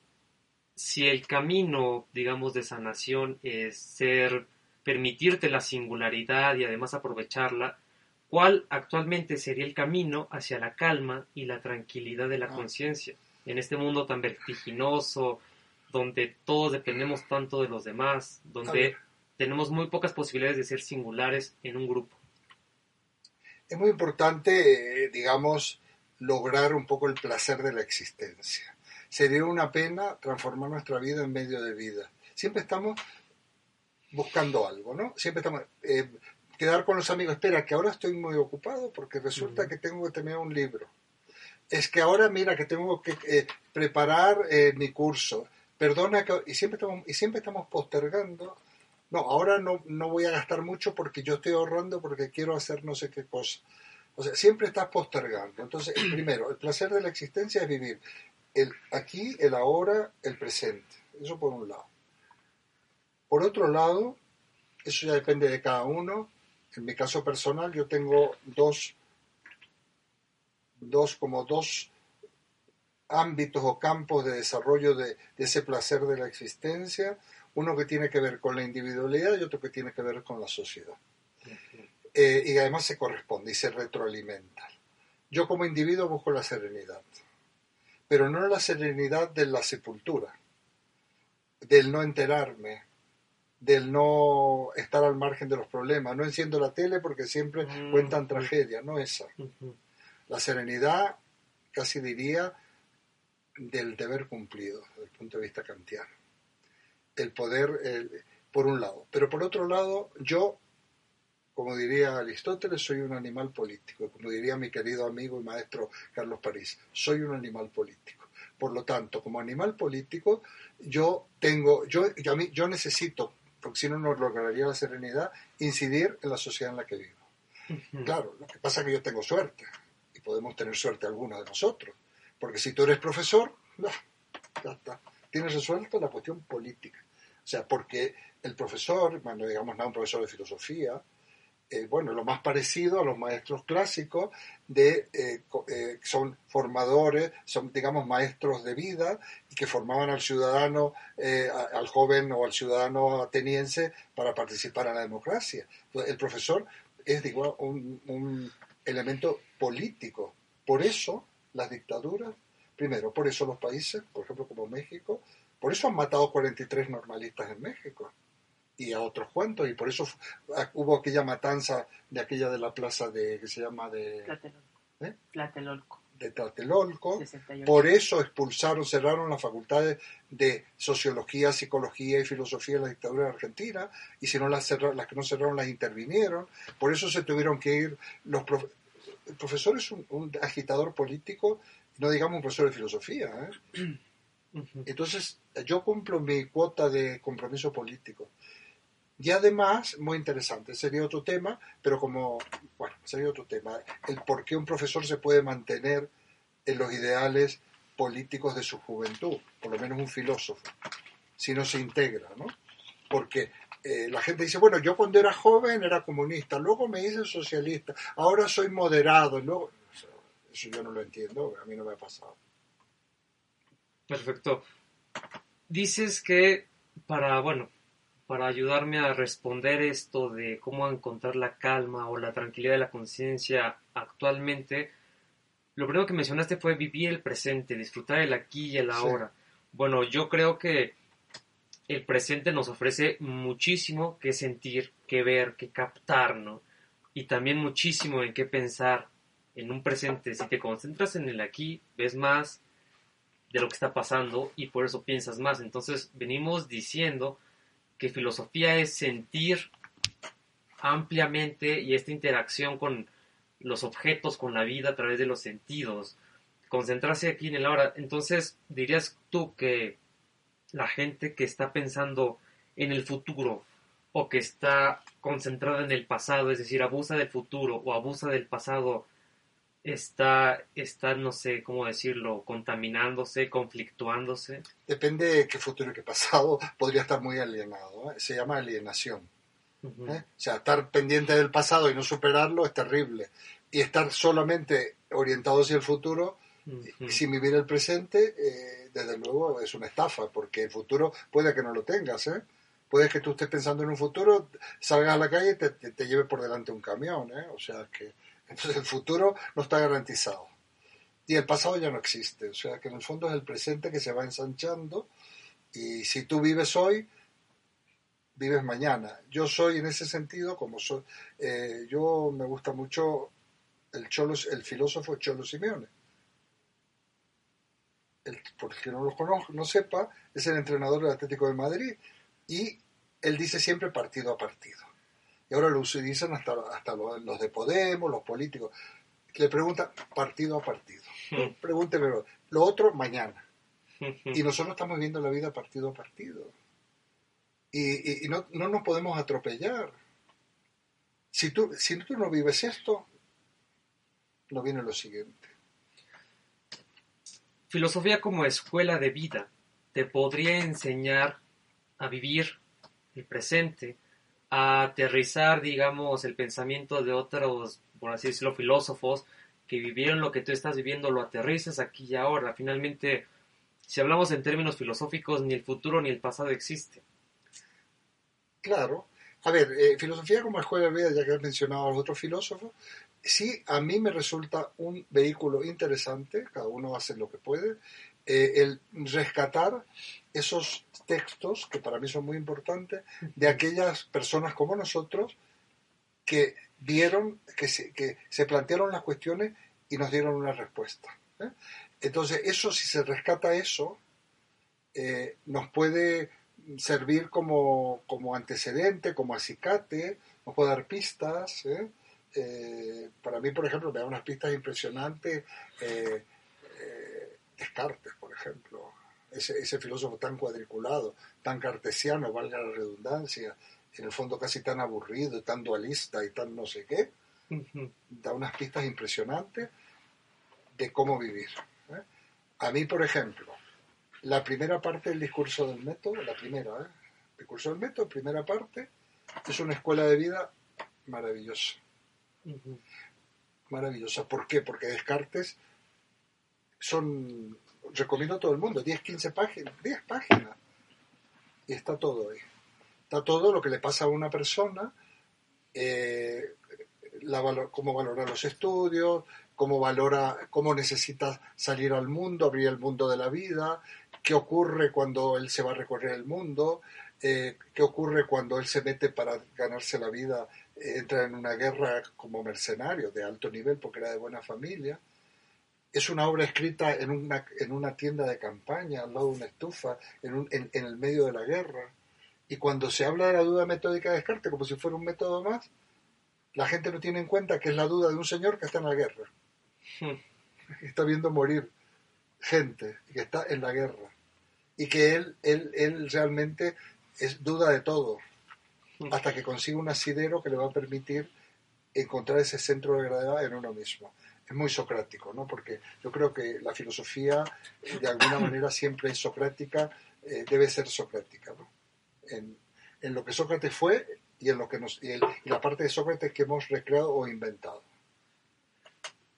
si el camino, digamos, de sanación es ser, permitirte la singularidad y además aprovecharla, ¿cuál actualmente sería el camino hacia la calma y la tranquilidad de la Ah. conciencia? En este mundo tan vertiginoso, donde todos dependemos tanto de los demás, donde tenemos muy pocas posibilidades de ser singulares en un grupo. Es muy importante, eh, digamos, lograr un poco el placer de la existencia. Sería una pena transformar nuestra vida en medio de vida. Siempre estamos buscando algo, ¿no? Siempre estamos... eh, quedar con los amigos, espera, que ahora estoy muy ocupado porque resulta que tengo que terminar un libro. Es que ahora, mira, que tengo que eh, preparar eh, mi curso. Perdona que... Y siempre estamos, y siempre estamos postergando. No, ahora no, no voy a gastar mucho porque yo estoy ahorrando porque quiero hacer no sé qué cosa. O sea, siempre estás postergando. Entonces, primero, el placer de la existencia es vivir el aquí, el ahora, el presente. Eso por un lado. Por otro lado, eso ya depende de cada uno. En mi caso personal, yo tengo dos, dos como dos ámbitos o campos de desarrollo de, de ese placer de la existencia. Uno que tiene que ver con la individualidad y otro que tiene que ver con la sociedad. Eh, y además se corresponde y se retroalimenta. Yo como individuo busco la serenidad, pero no la serenidad de la sepultura, del no enterarme, del no estar al margen de los problemas. No enciendo la tele porque siempre Mm. cuentan tragedias, no esa. La serenidad, casi diría, del deber cumplido, desde el punto de vista kantiano. El poder, el- por un lado. Pero por otro lado, yo, como diría Aristóteles, soy un animal político. Como diría mi querido amigo y maestro Carlos París, soy un animal político. Por lo tanto, como animal político, yo tengo, yo, yo necesito, porque si no, no lograría la serenidad, incidir en la sociedad en la que vivo. Claro, lo que pasa es que yo tengo suerte, y podemos tener suerte algunos de nosotros, porque si tú eres profesor, ya está, tienes resuelto la cuestión política. O sea, porque el profesor, bueno, digamos, no un profesor de filosofía, eh, bueno, lo más parecido a los maestros clásicos de eh, eh, son formadores, son digamos maestros de vida y que formaban al ciudadano, al joven o al ciudadano ateniense para participar en la democracia. el profesor es digo, un, un elemento político. Por eso las dictaduras, primero, por eso los países, por ejemplo como México, por eso han matado 43 normalistas en México y a otros cuantos, y por eso ah, hubo aquella matanza de aquella de la plaza de, que se llama de... Tlatelolco. ¿eh? De Tlatelolco. Por eso expulsaron, cerraron las facultades de sociología, psicología y filosofía en la dictadura Argentina, y si no las cerraron, las que no cerraron las intervinieron. Por eso se tuvieron que ir los el profesor es un, agitador político, no digamos un profesor de filosofía. ¿eh? <clears throat> Entonces, yo cumplo mi cuota de compromiso político. Y además, muy interesante, sería otro tema, pero como, bueno, sería otro tema, el por qué un profesor se puede mantener en los ideales políticos de su juventud, por lo menos un filósofo, si no se integra, ¿no? Porque eh, la gente dice, bueno, yo cuando era joven era comunista, luego me hice socialista, ahora soy moderado, luego... Eso yo no lo entiendo, a mí no me ha pasado. Perfecto. Dices que para, bueno, para ayudarme a responder esto de cómo encontrar la calma o la tranquilidad de la conciencia actualmente, lo primero que mencionaste fue vivir el presente, disfrutar el aquí y el ahora. Bueno, yo creo que el presente nos ofrece muchísimo que sentir, que ver, que captar, ¿no? Y también muchísimo en qué pensar en un presente. Si te concentras en el aquí, ves más de lo que está pasando y por eso piensas más. Entonces, venimos diciendo que filosofía es sentir ampliamente y esta interacción con los objetos, con la vida a través de los sentidos, concentrarse aquí en el ahora. Entonces, dirías tú que la gente que está pensando en el futuro o que está concentrada en el pasado, es decir, abusa del futuro o abusa del pasado, está, está, no sé cómo decirlo, contaminándose, conflictuándose? Depende de qué futuro y qué pasado, <laughs> podría estar muy alienado. ¿eh? Se llama alienación. ¿eh? O sea, estar pendiente del pasado y no superarlo es terrible. Y estar solamente orientado hacia el futuro, sin vivir el presente, eh, desde luego es una estafa, porque el futuro puede que no lo tengas. ¿eh? Puede que tú estés pensando en un futuro, salgas a la calle y te, te lleve por delante un camión. ¿eh? O sea que entonces el futuro no está garantizado. Y el pasado ya no existe. O sea que en el fondo es el presente que se va ensanchando. Y si tú vives hoy, vives mañana. Yo soy en ese sentido, como soy, eh, yo me gusta mucho el, Cholo, el filósofo Cholo Simeone. El, por que no lo conozco, no sepa, es el entrenador del Atlético de Madrid y él dice siempre partido a partido y ahora lo utilizan hasta, hasta los, de Podemos, los políticos. Le preguntan partido a partido. Hmm. Pregúnteme lo otro mañana. Y nosotros estamos viendo la vida partido a partido. Y, no, no, nos podemos atropellar. Si tú, si tú no vives esto, no viene lo siguiente. Filosofía como escuela de vida te podría enseñar a vivir el presente, aterrizar, digamos, el pensamiento de otros, por así decirlo, filósofos que vivieron lo que tú estás viviendo, lo aterrizas aquí y ahora. Finalmente, si hablamos en términos filosóficos, ni el futuro ni el pasado existe. Claro. A ver, eh, filosofía como escuela de vida, ya que has mencionado a los otros filósofos, sí, a mí me resulta un vehículo interesante, cada uno hace lo que puede, eh, el rescatar esos textos, que para mí son muy importantes, de aquellas personas como nosotros que vieron, que se, que se plantearon las cuestiones y nos dieron una respuesta. ¿eh? Entonces, eso, si se rescata eso, eh, nos puede servir como, como, antecedente, como acicate, nos puede dar pistas. para mí, por ejemplo, me da unas pistas impresionantes Descartes, por ejemplo, ese, ese filósofo tan cuadriculado, tan cartesiano, valga la redundancia, en el fondo casi tan aburrido, tan dualista y tan no sé qué, da unas pistas impresionantes de cómo vivir. ¿eh? A mí, por ejemplo, la primera parte del discurso del método, la primera, ¿eh? el discurso del método, primera parte, es una escuela de vida maravillosa. Maravillosa. ¿Por qué? Porque Descartes son, recomiendo a todo el mundo, 10, 15 páginas, 10 páginas. Y está todo ahí. Está todo lo que le pasa a una persona, eh, cómo valora los estudios, cómo valora, cómo necesita salir al mundo, abrir el mundo de la vida, qué ocurre cuando él se va a recorrer el mundo, eh, qué ocurre cuando él se mete para ganarse la vida, eh, entra en una guerra como mercenario de alto nivel porque era de buena familia. Es una obra escrita en una, en una tienda de campaña, al lado de una estufa, en, en, en el medio de la guerra. Y cuando se habla de la duda metódica de Descartes como si fuera un método más, la gente no tiene en cuenta que es la duda de un señor que está en la guerra. Hmm. <laughs> Está viendo morir gente que está en la guerra. Y que él, él, él realmente es duda de todo. Hmm. Hasta que consigue un asidero que le va a permitir encontrar ese centro de gravedad en uno mismo. Es muy socrático, ¿no? Porque yo creo que la filosofía, de alguna manera, siempre es socrática, eh, debe ser socrática. En, lo que Sócrates fue y en lo que nos y, la parte de Sócrates que hemos recreado o inventado.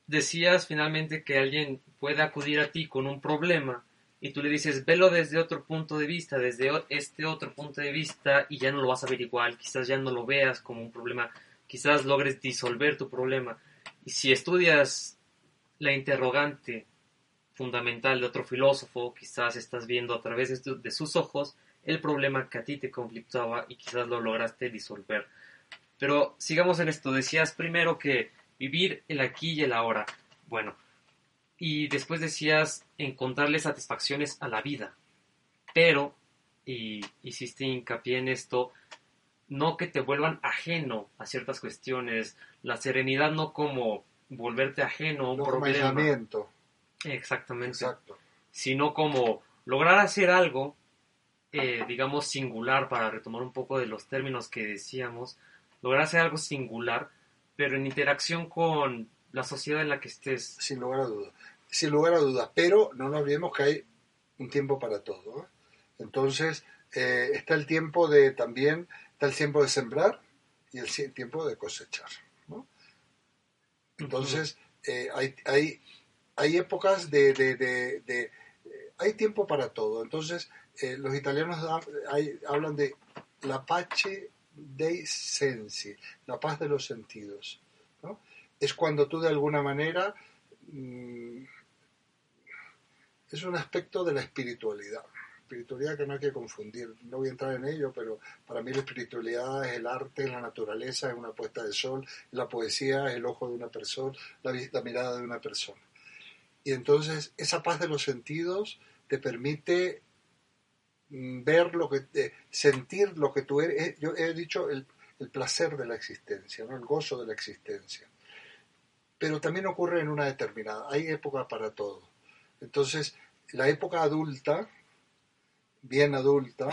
Decías finalmente que alguien puede acudir a ti con un problema y tú le dices, velo desde otro punto de vista, desde este otro punto de vista y ya no lo vas a ver igual, quizás ya no lo veas como un problema, quizás logres disolver tu problema. Y si estudias la interrogante fundamental de otro filósofo, quizás estás viendo a través de sus ojos el problema que a ti te conflictaba y quizás lo lograste disolver. Pero sigamos en esto. Decías primero que vivir el aquí y el ahora. Bueno, y después decías encontrarle satisfacciones a la vida. Pero, y hiciste hincapié en esto, no que te vuelvan ajeno a ciertas cuestiones. La serenidad no como volverte ajeno a un problema. Exactamente. Exacto. Sino como lograr hacer algo eh, digamos, singular, para retomar un poco de los términos que decíamos, lograr hacer algo singular, pero en interacción con la sociedad en la que estés. Sin lugar a dudas, sin lugar a dudas, pero no nos olvidemos que hay un tiempo para todo. ¿eh? Entonces, eh, está el tiempo de también, está el tiempo de sembrar y el tiempo de cosechar. Entonces, hay, hay, hay épocas de, de, de hay tiempo para todo. Entonces, eh, los italianos hablan de la pace dei sensi, la paz de los sentidos. Es cuando tú de alguna manera mm, es un aspecto de la espiritualidad. Espiritualidad que no hay que confundir, no voy a entrar en ello, pero para mí la espiritualidad es el arte, la naturaleza, es una puesta de sol, la poesía, es el ojo de una persona, la mirada de una persona. Y entonces esa paz de los sentidos te permite Mm, ver lo que, eh, sentir lo que tú eres. Yo he dicho el, placer de la existencia, ¿no? el gozo de la existencia. Pero también ocurre en una determinada, hay época para todo. Entonces, la época adulta, bien adulta,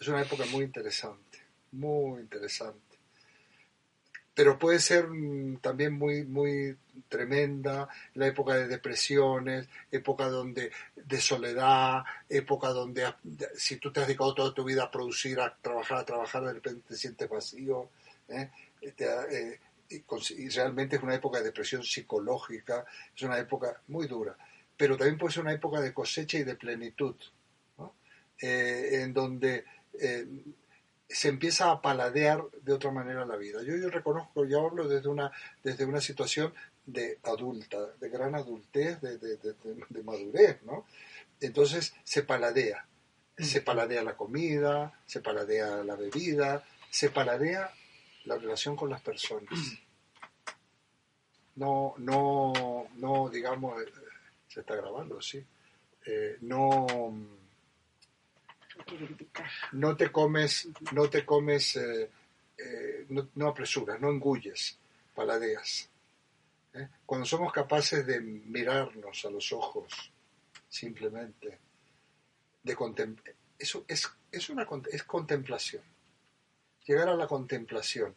es una época muy interesante, muy interesante. Pero puede ser mm, también muy, muy tremenda, la época de depresiones, época donde, de soledad, época donde si tú te has dedicado toda tu vida a producir, a trabajar, a trabajar, de repente te sientes vacío, ¿eh? Eh, y, realmente es una época de depresión psicológica, es una época muy dura, pero también puede ser una época de cosecha y de plenitud, eh, en donde se empieza a paladear de otra manera la vida. Yo, yo reconozco, yo hablo desde una, desde una situación de adulta, de gran adultez, de, de, madurez, ¿no? Entonces se paladea, se paladea la comida, se paladea la bebida, se paladea la relación con las personas. No, no, no, digamos, eh, se está grabando, sí. Eh, no no te comes, no te comes, eh, eh, no, apresuras, no engulles, paladeas. ¿eh? Cuando somos capaces de mirarnos a los ojos, simplemente, de contemplar. Eso es, es, una, es contemplación. Llegar a la contemplación.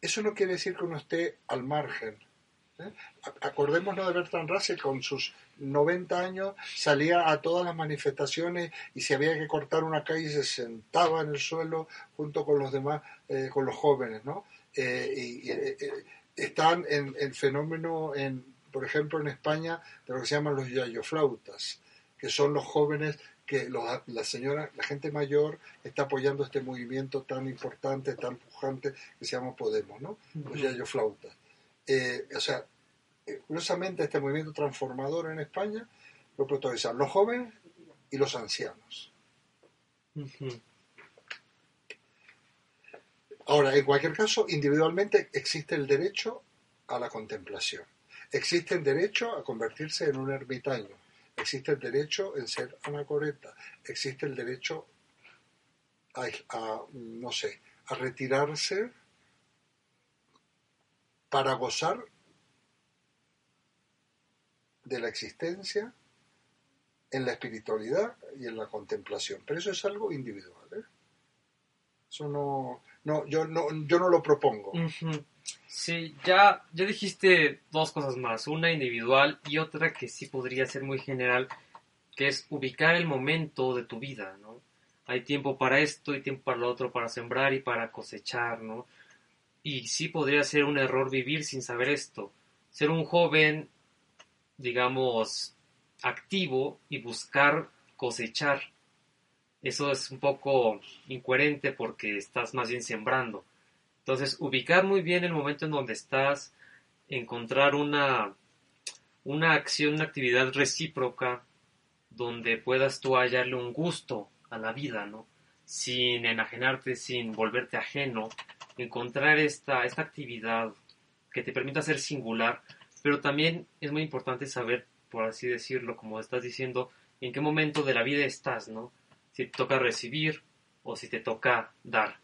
Eso no quiere decir que uno esté al margen. ¿Eh? Acordémonos de Bertrand Russell, con sus 90 años salía a todas las manifestaciones y si había que cortar una calle se sentaba en el suelo junto con los demás, eh, con los jóvenes, ¿no? Eh, y, están en el fenómeno, en, por ejemplo, en España, de lo que se llaman los yayoflautas, que son los jóvenes que la señora, la gente mayor está apoyando este movimiento tan importante, tan pujante que se llama Podemos, ¿no? Los yayoflautas. Eh, o sea, eh, curiosamente este movimiento transformador en España lo protagonizan los jóvenes y los ancianos. Ahora, en cualquier caso, individualmente existe el derecho a la contemplación. Existe el derecho a convertirse en un ermitaño. Existe el derecho en ser anacoreta. Existe el derecho a, no sé, a retirarse para gozar de la existencia en la espiritualidad y en la contemplación. Pero eso es algo individual. ¿eh? Eso no, no, yo no, yo no lo propongo. Sí, ya, ya dijiste dos cosas más, una individual y otra que sí podría ser muy general, que es ubicar el momento de tu vida, ¿no? Hay tiempo para esto y tiempo para lo otro, para sembrar y para cosechar, ¿no? Y sí podría ser un error vivir sin saber esto. Ser un joven, digamos, activo y buscar cosechar. Eso es un poco incoherente porque estás más bien sembrando. Entonces, ubicar muy bien el momento en donde estás, encontrar una, una acción, una actividad recíproca donde puedas tú hallarle un gusto a la vida, ¿no? Sin enajenarte, sin volverte ajeno, encontrar esta, esta actividad que te permita ser singular, pero también es muy importante saber, por así decirlo, como estás diciendo, en qué momento de la vida estás, ¿no? Si te toca recibir o si te toca dar.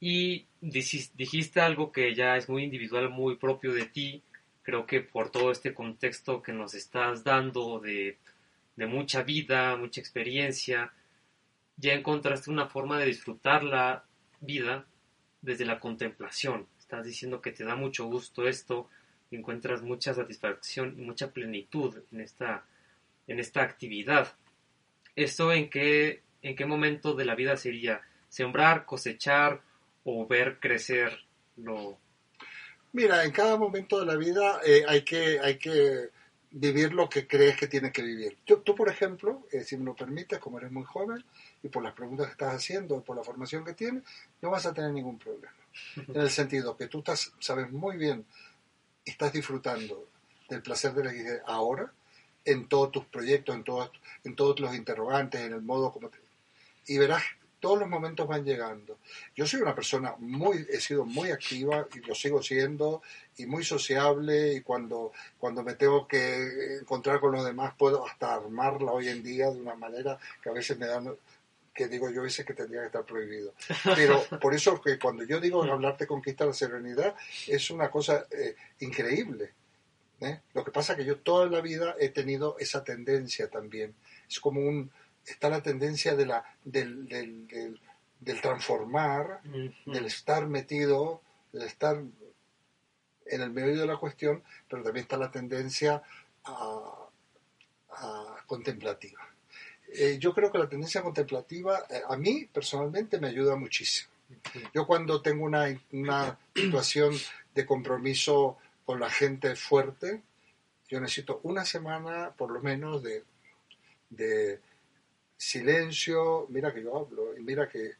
Y dijiste algo que ya es muy individual, muy propio de ti, creo que por todo este contexto que nos estás dando de, de mucha vida, mucha experiencia, ya encontraste una forma de disfrutar la vida desde la contemplación. Estás diciendo que te da mucho gusto esto, encuentras mucha satisfacción y mucha plenitud en esta, en esta actividad. ¿Esto en qué, en qué momento de la vida sería? ¿Sembrar, cosechar o ver crecer lo... Mira, en cada momento de la vida eh, hay, que, hay que vivir lo que crees que tienes que vivir. tú, por ejemplo, eh, si me lo permites, como eres muy joven y por las preguntas que estás haciendo, por la formación que tienes, no vas a tener ningún problema. En el sentido que tú estás, sabes muy bien, estás disfrutando del placer de la vida ahora, en todos tus proyectos, en todos, en todos los interrogantes, en el modo como te... Y verás, todos los momentos van llegando. Yo soy una persona muy, he sido muy activa y lo sigo siendo, y muy sociable, y cuando, cuando me tengo que encontrar con los demás puedo hasta armarla hoy en día de una manera que a veces me dan que digo yo veces que tendría que estar prohibido. <laughs> Pero por eso que cuando yo digo hablarte conquista la serenidad es una cosa eh, increíble. ¿eh? Lo que pasa es que yo toda la vida he tenido esa tendencia también. Es como un... Está la tendencia de la, del, del, del, transformar, del estar metido, del estar en el medio de la cuestión, pero también está la tendencia a, a contemplativa. Eh, yo creo que la tendencia contemplativa eh, a mí personalmente me ayuda muchísimo. Yo cuando tengo una, una, <clears throat> situación de compromiso con la gente fuerte, yo necesito una semana por lo menos de, de silencio, mira que yo hablo, y mira que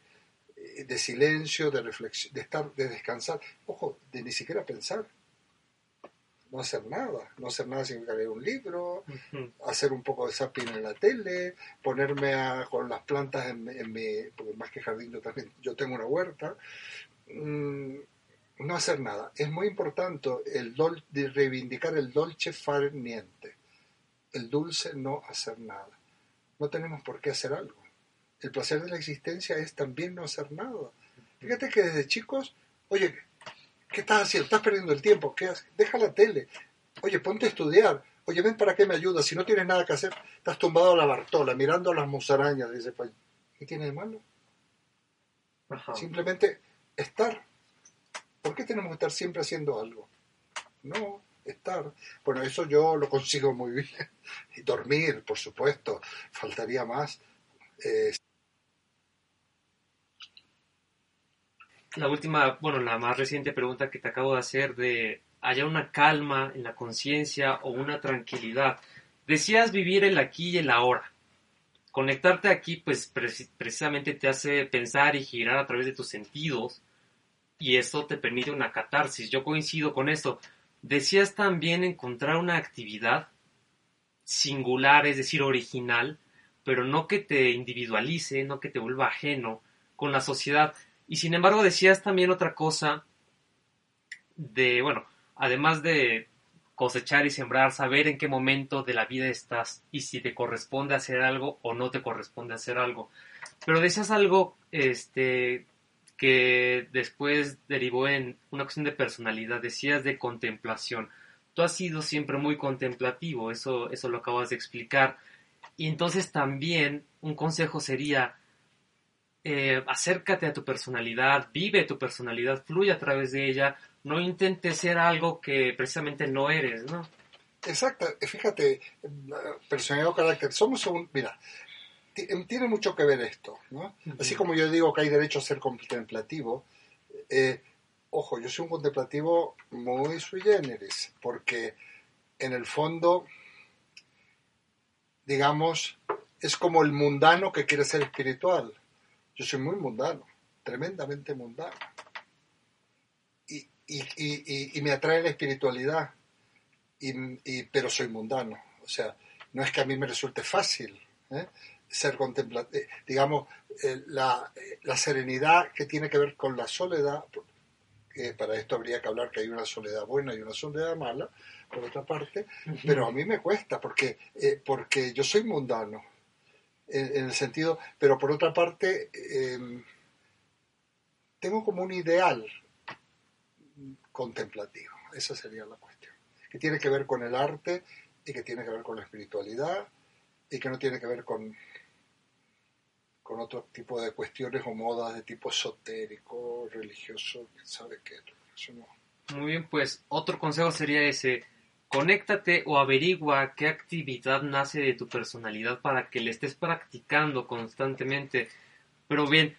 eh, de silencio, de reflexión, de estar, de descansar, ojo, de ni siquiera pensar no hacer nada. No hacer nada significa leer un libro, hacer un poco de zapping en la tele, ponerme con las plantas en, mi, porque más que jardín yo también, yo tengo una huerta. Mm, no hacer nada. Es muy importante el de reivindicar el dolce far niente, el dulce no hacer nada. No tenemos por qué hacer algo. El placer de la existencia es también no hacer nada. Fíjate que desde chicos, oye, ¿Qué estás haciendo? Estás perdiendo el tiempo. ¿Qué haces? Deja la tele. Oye, ponte a estudiar. Oye, ven para qué me ayudas. Si no tienes nada que hacer, estás tumbado a la Bartola, mirando a las musarañas. Dice, pues, ¿qué tiene de malo? Ajá. Simplemente estar. ¿Por qué tenemos que estar siempre haciendo algo? No, estar. Bueno, eso yo lo consigo muy <laughs> bien. Y dormir, por supuesto, faltaría más. Eh, La última, bueno, la más reciente pregunta que te acabo de hacer de ¿hay una calma en la conciencia o una tranquilidad? Decías vivir el aquí y el ahora. Conectarte aquí, pues preci- precisamente te hace pensar y girar a través de tus sentidos y eso te permite una catarsis. Yo coincido con esto. Decías también encontrar una actividad singular, es decir, original, pero no que te individualice, no que te vuelva ajeno con la sociedad. Y sin embargo decías también otra cosa de, bueno, además de cosechar y sembrar, saber en qué momento de la vida estás y si te corresponde hacer algo o no te corresponde hacer algo. Pero decías algo este que después derivó en una cuestión de personalidad, decías de contemplación. Tú has sido siempre muy contemplativo, eso, eso lo acabas de explicar. Y entonces también un consejo sería, eh, acércate a tu personalidad, vive tu personalidad, fluye a través de ella, no intentes ser algo que precisamente no eres, ¿no? Exacto, fíjate, personalidad o carácter, somos un, mira, ti- tiene mucho que ver esto, ¿no? Así como yo digo que hay derecho a ser contemplativo, eh, ojo, yo soy un contemplativo muy sui generis, porque en el fondo, digamos, es como el mundano que quiere ser espiritual. Yo soy muy mundano, tremendamente mundano. Y, y, y, y- me atrae la espiritualidad, y, y- pero soy mundano. O sea, no es que a mí me resulte fácil ¿eh? ser contemplativo. digamos, eh, la, eh, la serenidad que tiene que ver con la soledad, que para esto habría que hablar que hay una soledad buena y una soledad mala, por otra parte, pero a mí me cuesta porque, eh, porque yo soy mundano, en, el sentido, pero por otra parte, eh, tengo como un ideal contemplativo, esa sería la cuestión, que tiene que ver con el arte y que tiene que ver con la espiritualidad y que no tiene que ver con, con otro tipo de cuestiones o modas de tipo esotérico, religioso, quién sabe qué, eso no. Muy bien, pues otro consejo sería ese, conéctate o averigua qué actividad nace de tu personalidad para que le estés practicando constantemente. Pero bien,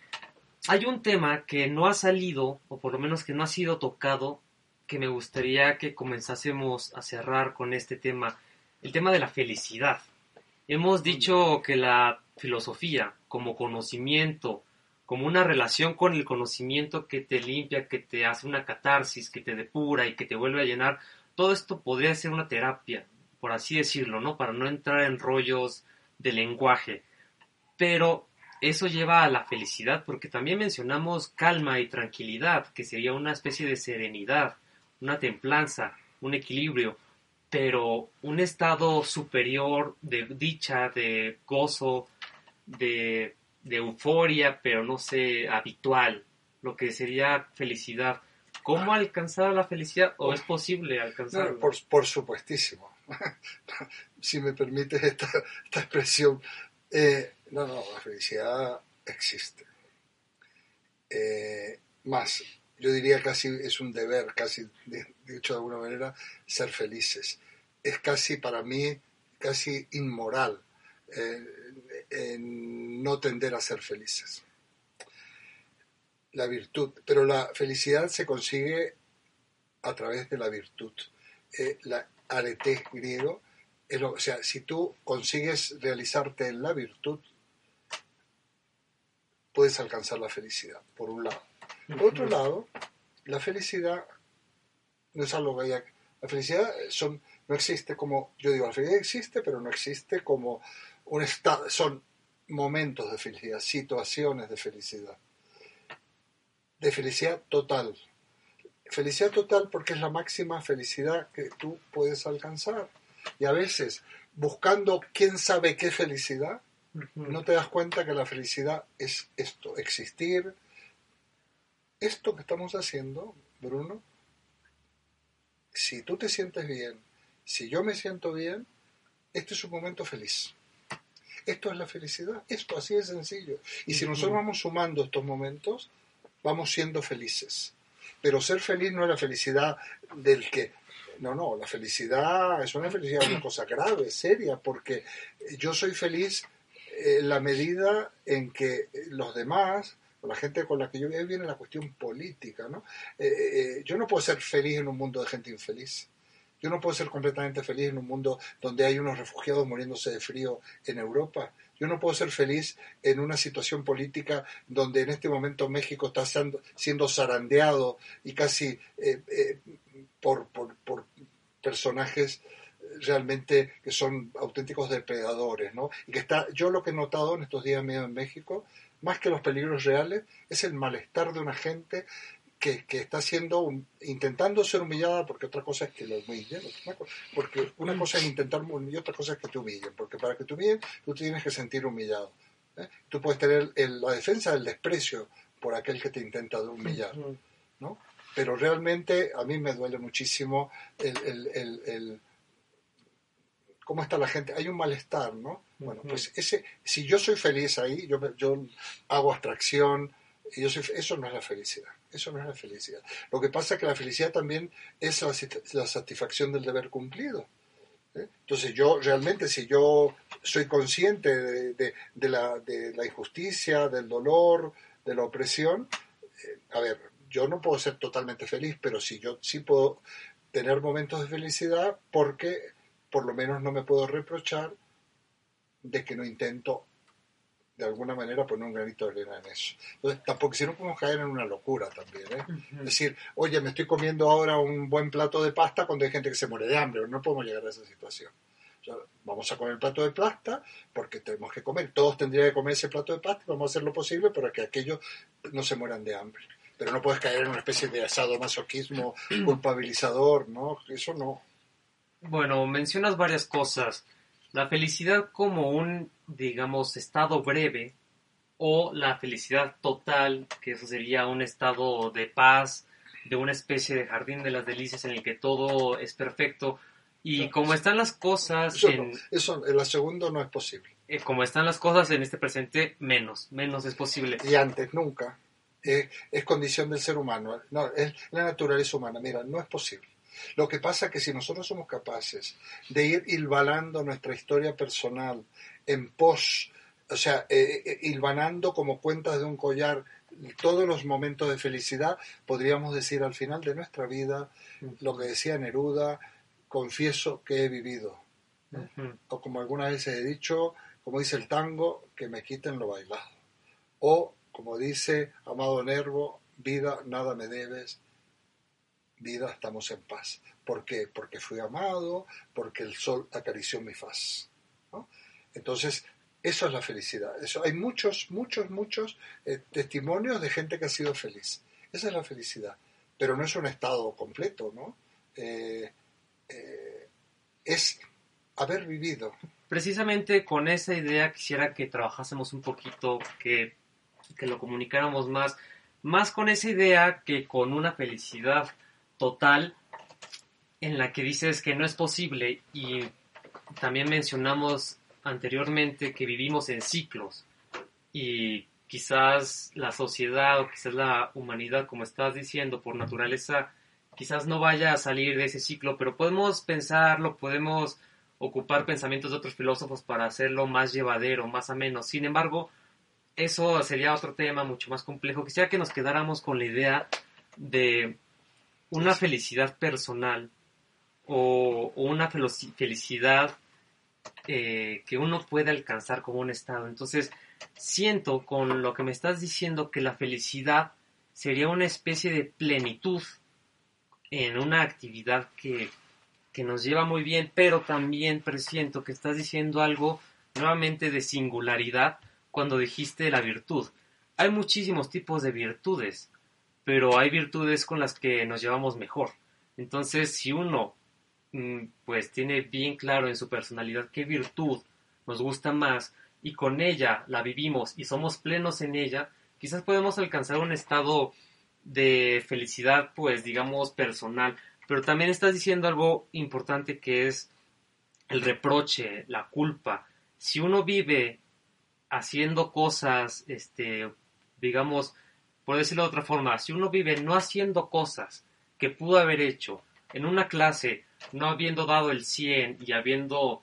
hay un tema que no ha salido, o por lo menos que no ha sido tocado, que me gustaría que comenzásemos a cerrar con este tema, el tema de la felicidad. Hemos dicho que la filosofía, como conocimiento, como una relación con el conocimiento que te limpia, que te hace una catarsis, que te depura y que te vuelve a llenar, todo esto podría ser una terapia, por así decirlo, ¿no? Para no entrar en rollos de lenguaje. Pero eso lleva a la felicidad, porque también mencionamos calma y tranquilidad, que sería una especie de serenidad, una templanza, un equilibrio, pero un estado superior de dicha, de gozo, de, de euforia, pero no sé, habitual, lo que sería felicidad. ¿Cómo alcanzar la felicidad? ¿O es posible alcanzarla? Por, supuestísimo. <laughs> si me permites esta, esta expresión. Eh, no, no, la felicidad existe. Eh, más, yo diría casi es un deber, casi dicho de alguna manera, ser felices. Es casi para mí, casi inmoral eh, no tender a ser felices. La virtud, pero la felicidad se consigue a través de la virtud. Eh, la arete griego, es lo- o sea, si tú consigues realizarte en la virtud, puedes alcanzar la felicidad, por un lado. Por otro lado, la felicidad no es algo que haya... La felicidad son, no existe como, yo digo, la felicidad existe, pero no existe como un estado, son momentos de felicidad, situaciones de felicidad. De felicidad total. Felicidad total porque es la máxima felicidad que tú puedes alcanzar. Y a veces, buscando quién sabe qué felicidad, no te das cuenta que la felicidad es esto, existir. Esto que estamos haciendo, Bruno, si tú te sientes bien si yo me siento bien, este es un momento feliz. Esto es la felicidad, esto así de sencillo. Y si nosotros vamos sumando estos momentos, vamos siendo felices. Pero ser feliz no es la felicidad del que... No, no, la felicidad es una felicidad, una cosa grave, seria, porque yo soy feliz en la medida en que los demás, la gente con la que yo vivo, viene la cuestión política, ¿no? Eh, eh, yo no puedo ser feliz en un mundo de gente infeliz. Yo no puedo ser completamente feliz en un mundo donde hay unos refugiados muriéndose de frío en Europa. Yo no puedo ser feliz en una situación política donde en este momento México está siendo, zarandeado y casi eh, eh, por, personajes realmente que son auténticos depredadores, ¿no? Y que está, yo lo que he notado en estos días míos en México, más que los peligros reales, es el malestar de una gente que, está siendo intentando ser humillada porque otra cosa es que lo humillen porque una cosa es intentar y otra cosa es que te humillen porque para que te humillen tú tienes que sentir humillado ¿eh? tú puedes tener la defensa del desprecio por aquel que te intenta humillar ¿no? pero realmente a mí me duele muchísimo el, cómo está la gente hay un malestar no bueno pues ese si yo soy feliz ahí yo yo hago abstracción y yo eso no es la felicidad eso no es la felicidad. Lo que pasa es que la felicidad también es la, satisfacción del deber cumplido. ¿eh? Entonces yo realmente, si yo soy consciente de, la, injusticia, del dolor, de la opresión, eh, a ver, yo no puedo ser totalmente feliz, pero sí, yo sí puedo tener momentos de felicidad porque por lo menos no me puedo reprochar de que no intento de alguna manera poner un granito de arena en eso. Entonces, tampoco, si no podemos caer en una locura también, ¿eh? Es decir, oye, me estoy comiendo ahora un buen plato de pasta cuando hay gente que se muere de hambre, no podemos llegar a esa situación. vamos a comer el plato de pasta porque tenemos que comer. Todos tendrían que comer ese plato de pasta y vamos a hacer lo posible para que aquellos no se mueran de hambre. Pero no puedes caer en una especie de asado masoquismo <clears throat> culpabilizador, ¿no? Eso no. Bueno, mencionas varias cosas. La felicidad como un, digamos, estado breve o la felicidad total, que eso sería un estado de paz, de una especie de jardín de las delicias en el que todo es perfecto. Y como están las cosas eso en... eso en la segunda no es posible. Eh, como están las cosas en este presente, menos, menos es posible. Y antes, nunca. es condición del ser humano. No, es la naturaleza humana. Mira, no es posible. Lo que pasa es que si nosotros somos capaces de ir hilvanando nuestra historia personal en pos, o sea, eh, eh, hilvanando como cuentas de un collar todos los momentos de felicidad, podríamos decir al final de nuestra vida lo que decía Neruda, confieso que he vivido. O como algunas veces he dicho, como dice el tango, que me quiten lo bailado. O como dice Amado Nervo, vida, nada me debes, vida estamos en paz. ¿Por qué? Porque fui amado, porque el sol acarició mi faz. Entonces, eso es la felicidad. Eso, hay muchos, muchos, muchos eh, testimonios de gente que ha sido feliz. Esa es la felicidad. Pero no es un estado completo, ¿no? Eh, eh, es haber vivido. Precisamente con esa idea quisiera que trabajásemos un poquito, que, que lo comunicáramos más, más con esa idea que con una felicidad total en la que dices que no es posible y también mencionamos anteriormente que vivimos en ciclos y quizás la sociedad o quizás la humanidad, como estás diciendo, por naturaleza, quizás no vaya a salir de ese ciclo, pero podemos pensarlo, podemos ocupar pensamientos de otros filósofos para hacerlo más llevadero, más ameno. Sin embargo, eso sería otro tema mucho más complejo. Quisiera que nos quedáramos con la idea de una felicidad personal o, una felicidad eh, que uno puede alcanzar como un estado. Entonces, siento con lo que me estás diciendo que la felicidad sería una especie de plenitud en una actividad que, que nos lleva muy bien, pero también presiento que estás diciendo algo nuevamente de singularidad cuando dijiste la virtud. Hay muchísimos tipos de virtudes pero hay virtudes con las que nos llevamos mejor. Entonces, si uno mm, pues tiene bien claro en su personalidad qué virtud nos gusta más y con ella la vivimos y somos plenos en ella, quizás podemos alcanzar un estado de felicidad, pues digamos, personal. pero también estás diciendo algo importante que es el reproche, la culpa. Si uno vive haciendo cosas, este, digamos, por decirlo de otra forma, si uno vive no haciendo cosas que pudo haber hecho en una clase, no habiendo dado el 100 y habiendo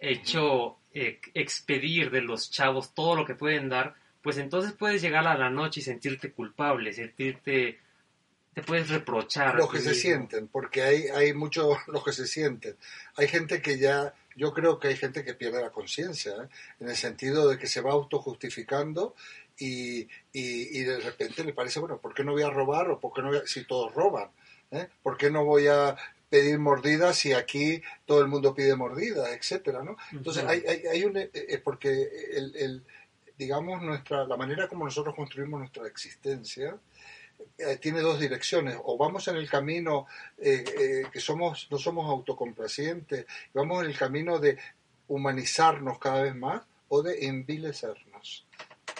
hecho eh, expedir de los chavos todo lo que pueden dar, pues entonces puedes llegar a la noche y sentirte culpable, sentirte, te puedes reprochar. Los que se sienten, porque hay, hay muchos <laughs> los que se sienten. Hay gente que ya, yo creo que hay gente que pierde la conciencia, ¿eh? en el sentido de que se va autojustificando y, y, de repente le parece, bueno, ¿por qué no voy a robar o por qué no voy a, si todos roban? ¿eh? ¿Por qué no voy a pedir mordidas si aquí todo el mundo pide mordidas, etcétera, ¿no? Entonces hay, hay, hay un, es porque el, el, digamos nuestra la manera como nosotros construimos nuestra existencia eh, tiene dos direcciones o vamos en el camino eh, eh, que somos no somos autocomplacientes vamos en el camino de humanizarnos cada vez más o de envilecernos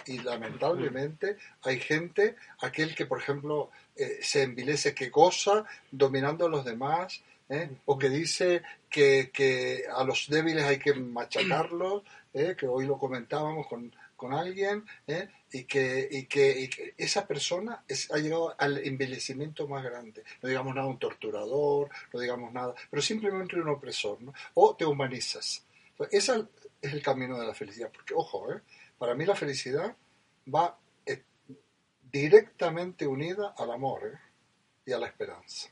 y lamentablemente hay gente, aquel que por ejemplo eh, se envilece, que goza dominando a los demás, ¿eh? o que dice que, que, a los débiles hay que machacarlos, ¿eh? que hoy lo comentábamos con, con alguien, y que, y, que, esa persona ha llegado al envilecimiento más grande. No digamos nada un torturador, no digamos nada, pero simplemente un opresor, o te humanizas. ese es el camino de la felicidad, porque ojo, ¿eh? Para mí la felicidad va eh, directamente unida al amor ¿eh? y a la esperanza.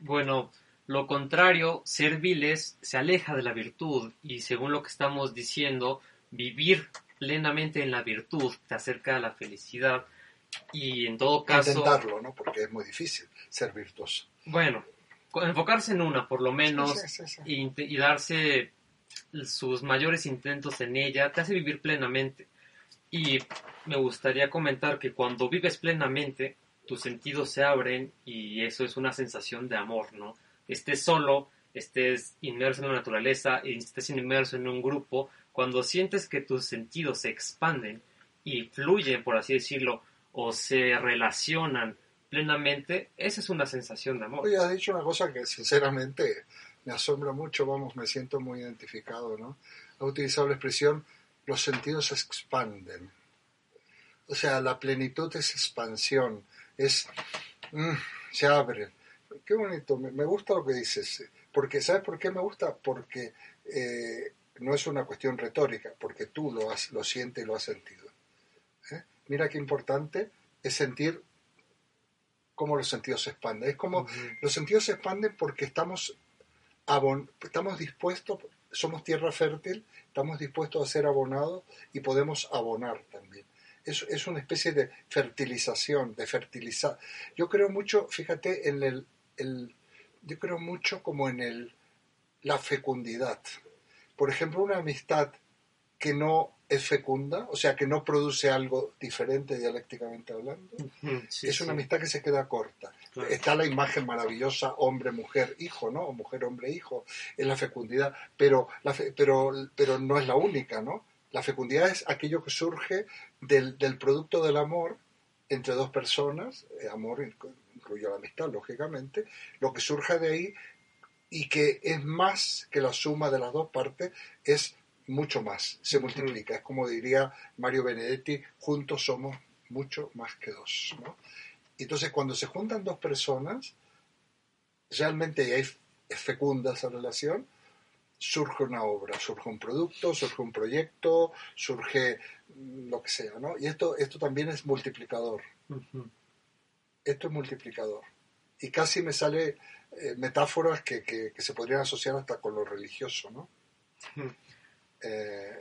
Bueno, lo contrario, ser viles se aleja de la virtud y según lo que estamos diciendo, vivir plenamente en la virtud te acerca a la felicidad y en todo caso... Intentarlo, ¿no? Porque es muy difícil ser virtuoso. Bueno, enfocarse en una por lo menos y darse sus mayores intentos en ella, te hace vivir plenamente. Y me gustaría comentar que cuando vives plenamente, tus sentidos se abren y eso es una sensación de amor, ¿no? Estés solo, estés inmerso en la naturaleza, estés inmerso en un grupo, cuando sientes que tus sentidos se expanden y fluyen, por así decirlo, o se relacionan plenamente, esa es una sensación de amor. Oye, has dicho una cosa que sinceramente me asombra mucho, vamos, me siento muy identificado, ¿no? Ha utilizado la expresión, los sentidos se expanden. O sea, la plenitud es expansión, es, mm, se abre. Qué bonito, me, gusta lo que dices, porque, ¿sabes por qué me gusta? Porque eh, no es una cuestión retórica, porque tú lo, has, lo sientes y lo has sentido. ¿eh? Mira qué importante es sentir cómo los sentidos se expanden. Es como los sentidos se expanden porque estamos estamos dispuestos, somos tierra fértil, estamos dispuestos a ser abonados y podemos abonar también. Es, es una especie de fertilización, de fertilizar. Yo creo mucho, fíjate, en el, el, yo creo mucho como en el, la fecundidad. Por ejemplo, una amistad que no es fecunda, o sea, que no produce algo diferente dialécticamente hablando, es una amistad que se queda corta. Está la imagen maravillosa hombre, mujer, hijo, ¿no? O mujer, hombre, hijo, es la fecundidad, pero, la pero, pero no es la única, ¿no? La fecundidad es aquello que surge del, del producto del amor entre dos personas, eh, amor incluye la amistad, lógicamente, lo que surge de ahí y que es más que la suma de las dos partes, es mucho más, se multiplica. Es como diría Mario Benedetti, juntos somos mucho más que dos. ¿no? Entonces, cuando se juntan dos personas, realmente hay, es fecunda esa relación, surge una obra, surge un producto, surge un proyecto, surge lo que sea, ¿no? Y esto, esto también es multiplicador. Esto es multiplicador. Y casi me sale eh, metáforas que, que, se podrían asociar hasta con lo religioso, ¿no? Eh,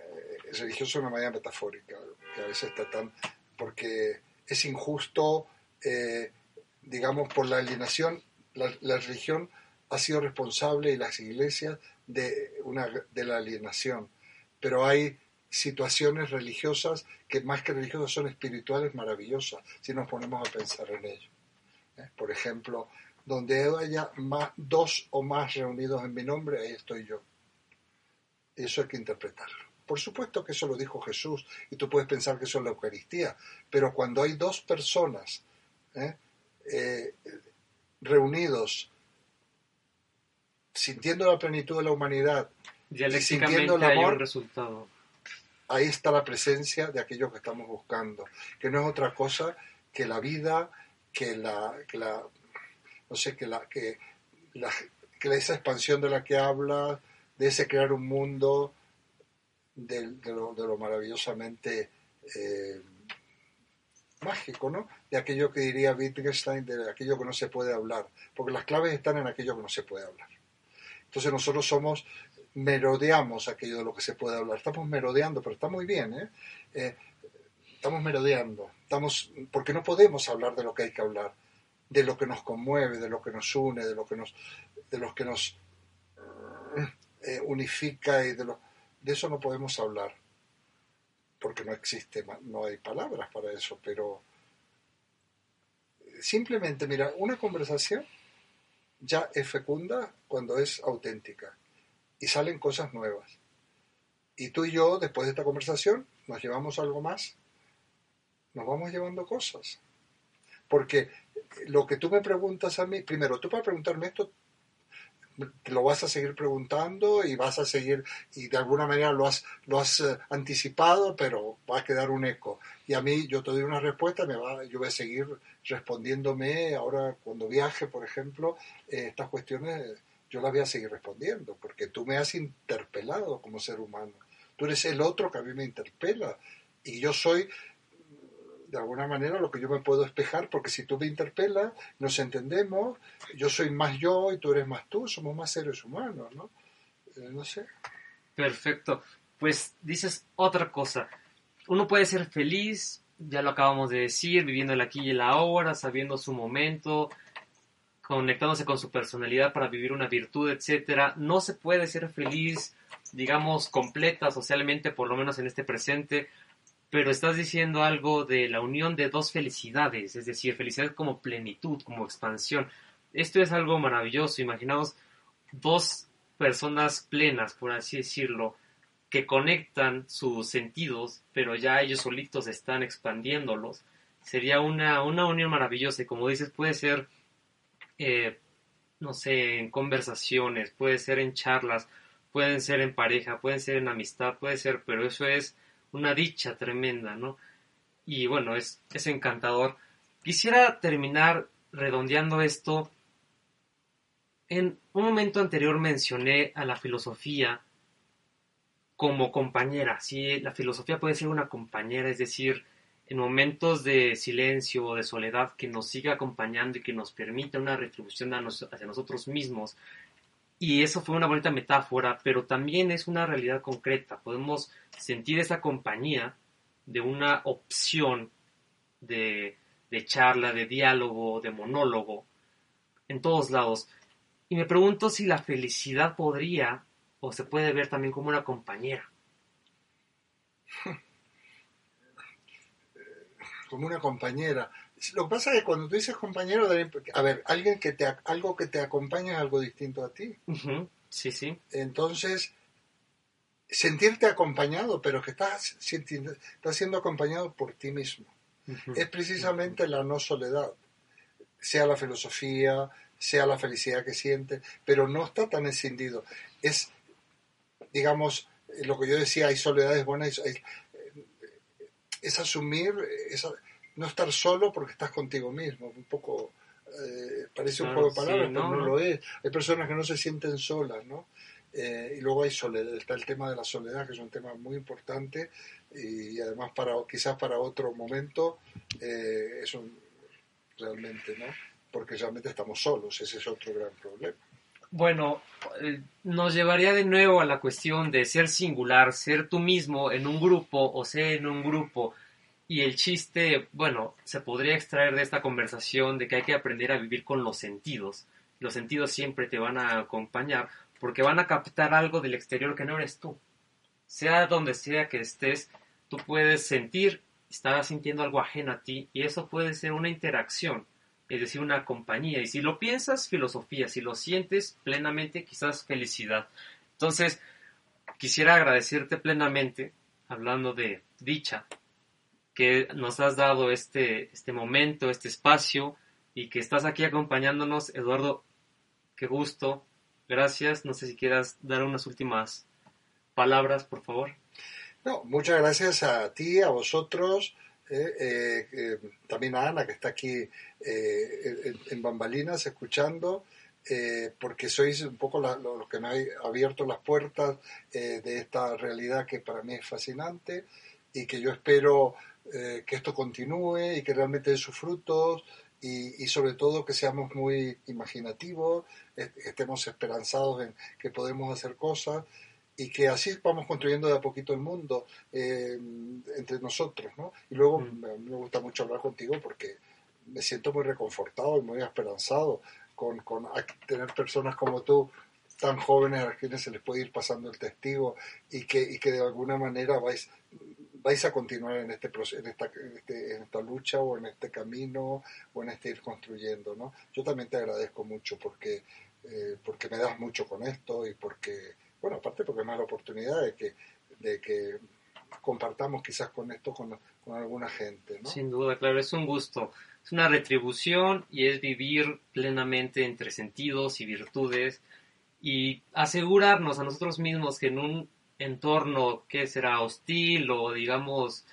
religioso de una manera metafórica, que a veces está tan... porque es injusto, eh, digamos, por la alienación, la, religión ha sido responsable y las iglesias de, una, de la alienación, pero hay situaciones religiosas que más que religiosas son espirituales maravillosas, si nos ponemos a pensar en ello. ¿eh? Por ejemplo, donde haya más, dos o más reunidos en mi nombre, ahí estoy yo. Eso hay que interpretarlo. Por supuesto que eso lo dijo Jesús y tú puedes pensar que eso es la Eucaristía, pero cuando hay dos personas ¿eh? Eh, reunidos sintiendo la plenitud de la humanidad y sintiendo el amor, resultado. ahí está la presencia de aquello que estamos buscando, que no es otra cosa que la vida, que la, que la no sé, que la, que la, que esa expansión de la que habla, de ese crear un mundo de, lo, maravillosamente eh, mágico, ¿no? De aquello que diría Wittgenstein, de aquello que no se puede hablar, porque las claves están en aquello que no se puede hablar. Entonces nosotros somos, merodeamos aquello de lo que se puede hablar, estamos merodeando, pero está muy bien, ¿eh? eh estamos merodeando, estamos, porque no podemos hablar de lo que hay que hablar, de lo que nos conmueve, de lo que nos une, de lo que nos, de los que nos eh, unifica y de de eso no podemos hablar porque no existe, no hay palabras para eso, pero simplemente, mira, una conversación ya es fecunda cuando es auténtica y salen cosas nuevas. Y tú y yo, después de esta conversación, nos llevamos algo más, nos vamos llevando cosas. Porque lo que tú me preguntas a mí, primero, tú para preguntarme esto, lo vas a seguir preguntando y vas a seguir, y de alguna manera lo has, lo has eh, anticipado, pero va a quedar un eco. Y a mí yo te doy una respuesta, me va, yo voy a seguir respondiéndome, ahora cuando viaje, por ejemplo, eh, estas cuestiones yo las voy a seguir respondiendo, porque tú me has interpelado como ser humano. Tú eres el otro que a mí me interpela. Y yo soy de alguna manera lo que yo me puedo espejar, porque si tú me interpelas, nos entendemos, yo soy más yo y tú eres más tú, somos más seres humanos, ¿no? Eh, no sé. Perfecto. Pues dices otra cosa. Uno puede ser feliz, ya lo acabamos de decir, viviendo el aquí y el ahora, sabiendo su momento, conectándose con su personalidad para vivir una virtud, etcétera. No se puede ser feliz, digamos, completa socialmente, por lo menos en este presente, pero estás diciendo algo de la unión de dos felicidades, es decir, felicidad como plenitud, como expansión. Esto es algo maravilloso. Imaginaos dos personas plenas, por así decirlo, que conectan sus sentidos, pero ya ellos solitos están expandiéndolos. Sería una, una unión maravillosa y como dices, puede ser, eh, no sé, en conversaciones, puede ser en charlas, pueden ser en pareja, pueden ser en amistad, puede ser, pero eso es una dicha tremenda, ¿no? Y bueno, es, es encantador. Quisiera terminar redondeando esto. En un momento anterior mencioné a la filosofía como compañera. Sí, la filosofía puede ser una compañera, es decir, en momentos de silencio o de soledad que nos siga acompañando y que nos permita una retribución hacia nosotros mismos. Y eso fue una bonita metáfora, pero también es una realidad concreta. Podemos sentir esa compañía de una opción de, de charla, de diálogo, de monólogo, en todos lados. Y me pregunto si la felicidad podría o se puede ver también como una compañera. <laughs> Como una compañera. Lo que pasa es que cuando tú dices compañero, a ver, alguien que te, algo que te acompaña es algo distinto a ti. Sí, sí. Entonces, sentirte acompañado, pero que estás, estás siendo acompañado por ti mismo. Es precisamente la no soledad, sea la filosofía, sea la felicidad que siente, pero no está tan escindido. Es, digamos, lo que yo decía, hay soledades buenas, es, es asumir, es, no estar solo porque estás contigo mismo, un poco... Eh, parece un juego de palabras, pero no, lo es. Hay personas que no se sienten solas, ¿no? Eh, y luego hay soledad, está el tema de la soledad, que es un tema muy importante y, además para quizás para otro momento eh, es un, realmente, ¿no? Porque realmente estamos solos, ese es otro gran problema. Bueno, nos llevaría de nuevo a la cuestión de ser singular, ser tú mismo en un grupo o ser en un grupo y el chiste, bueno, se podría extraer de esta conversación de que hay que aprender a vivir con los sentidos. Los sentidos siempre te van a acompañar porque van a captar algo del exterior que no eres tú. Sea donde sea que estés, tú puedes sentir, estar sintiendo algo ajeno a ti y eso puede ser una interacción, es decir, una compañía. Y si lo piensas, filosofía, si lo sientes plenamente, quizás felicidad. Entonces, quisiera agradecerte plenamente, hablando de dicha, que nos has dado este, este momento, este espacio y que estás aquí acompañándonos. Eduardo, qué gusto. Gracias. No sé si quieras dar unas últimas palabras, por favor. No, muchas gracias a ti, a vosotros, eh, eh, eh, también a Ana, que está aquí en, en, Bambalinas escuchando. porque sois un poco los que me habéis abierto las puertas de esta realidad que para mí es fascinante y que yo espero que esto continúe y que realmente dé sus frutos y, y, sobre todo que seamos muy imaginativos, estemos esperanzados en que podemos hacer cosas y que así vamos construyendo de a poquito el mundo eh, entre nosotros, ¿no? Y luego mm. me, me, gusta mucho hablar contigo porque me siento muy reconfortado y muy esperanzado con, con tener personas como tú tan jóvenes a quienes se les puede ir pasando el testigo y que, y que de alguna manera vais, vais a continuar en, este, en, esta, este, en esta lucha o en este camino o en este ir construyendo, ¿no? Yo también te agradezco mucho porque, eh, porque me das mucho con esto y porque bueno, aparte porque me da la oportunidad de que, de que compartamos quizás con esto con, con alguna gente. ¿no? Sin duda, claro, es un gusto. Es una retribución y es vivir plenamente entre sentidos y virtudes y asegurarnos a nosotros mismos que en un entorno que será hostil o digamos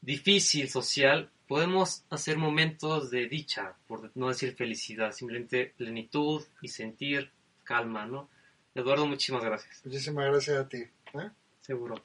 difícil social, podemos hacer momentos de dicha, por no decir felicidad, simplemente plenitud y sentir calma, ¿no? Eduardo, muchísimas gracias. Muchísimas gracias a ti. ¿eh? Seguro.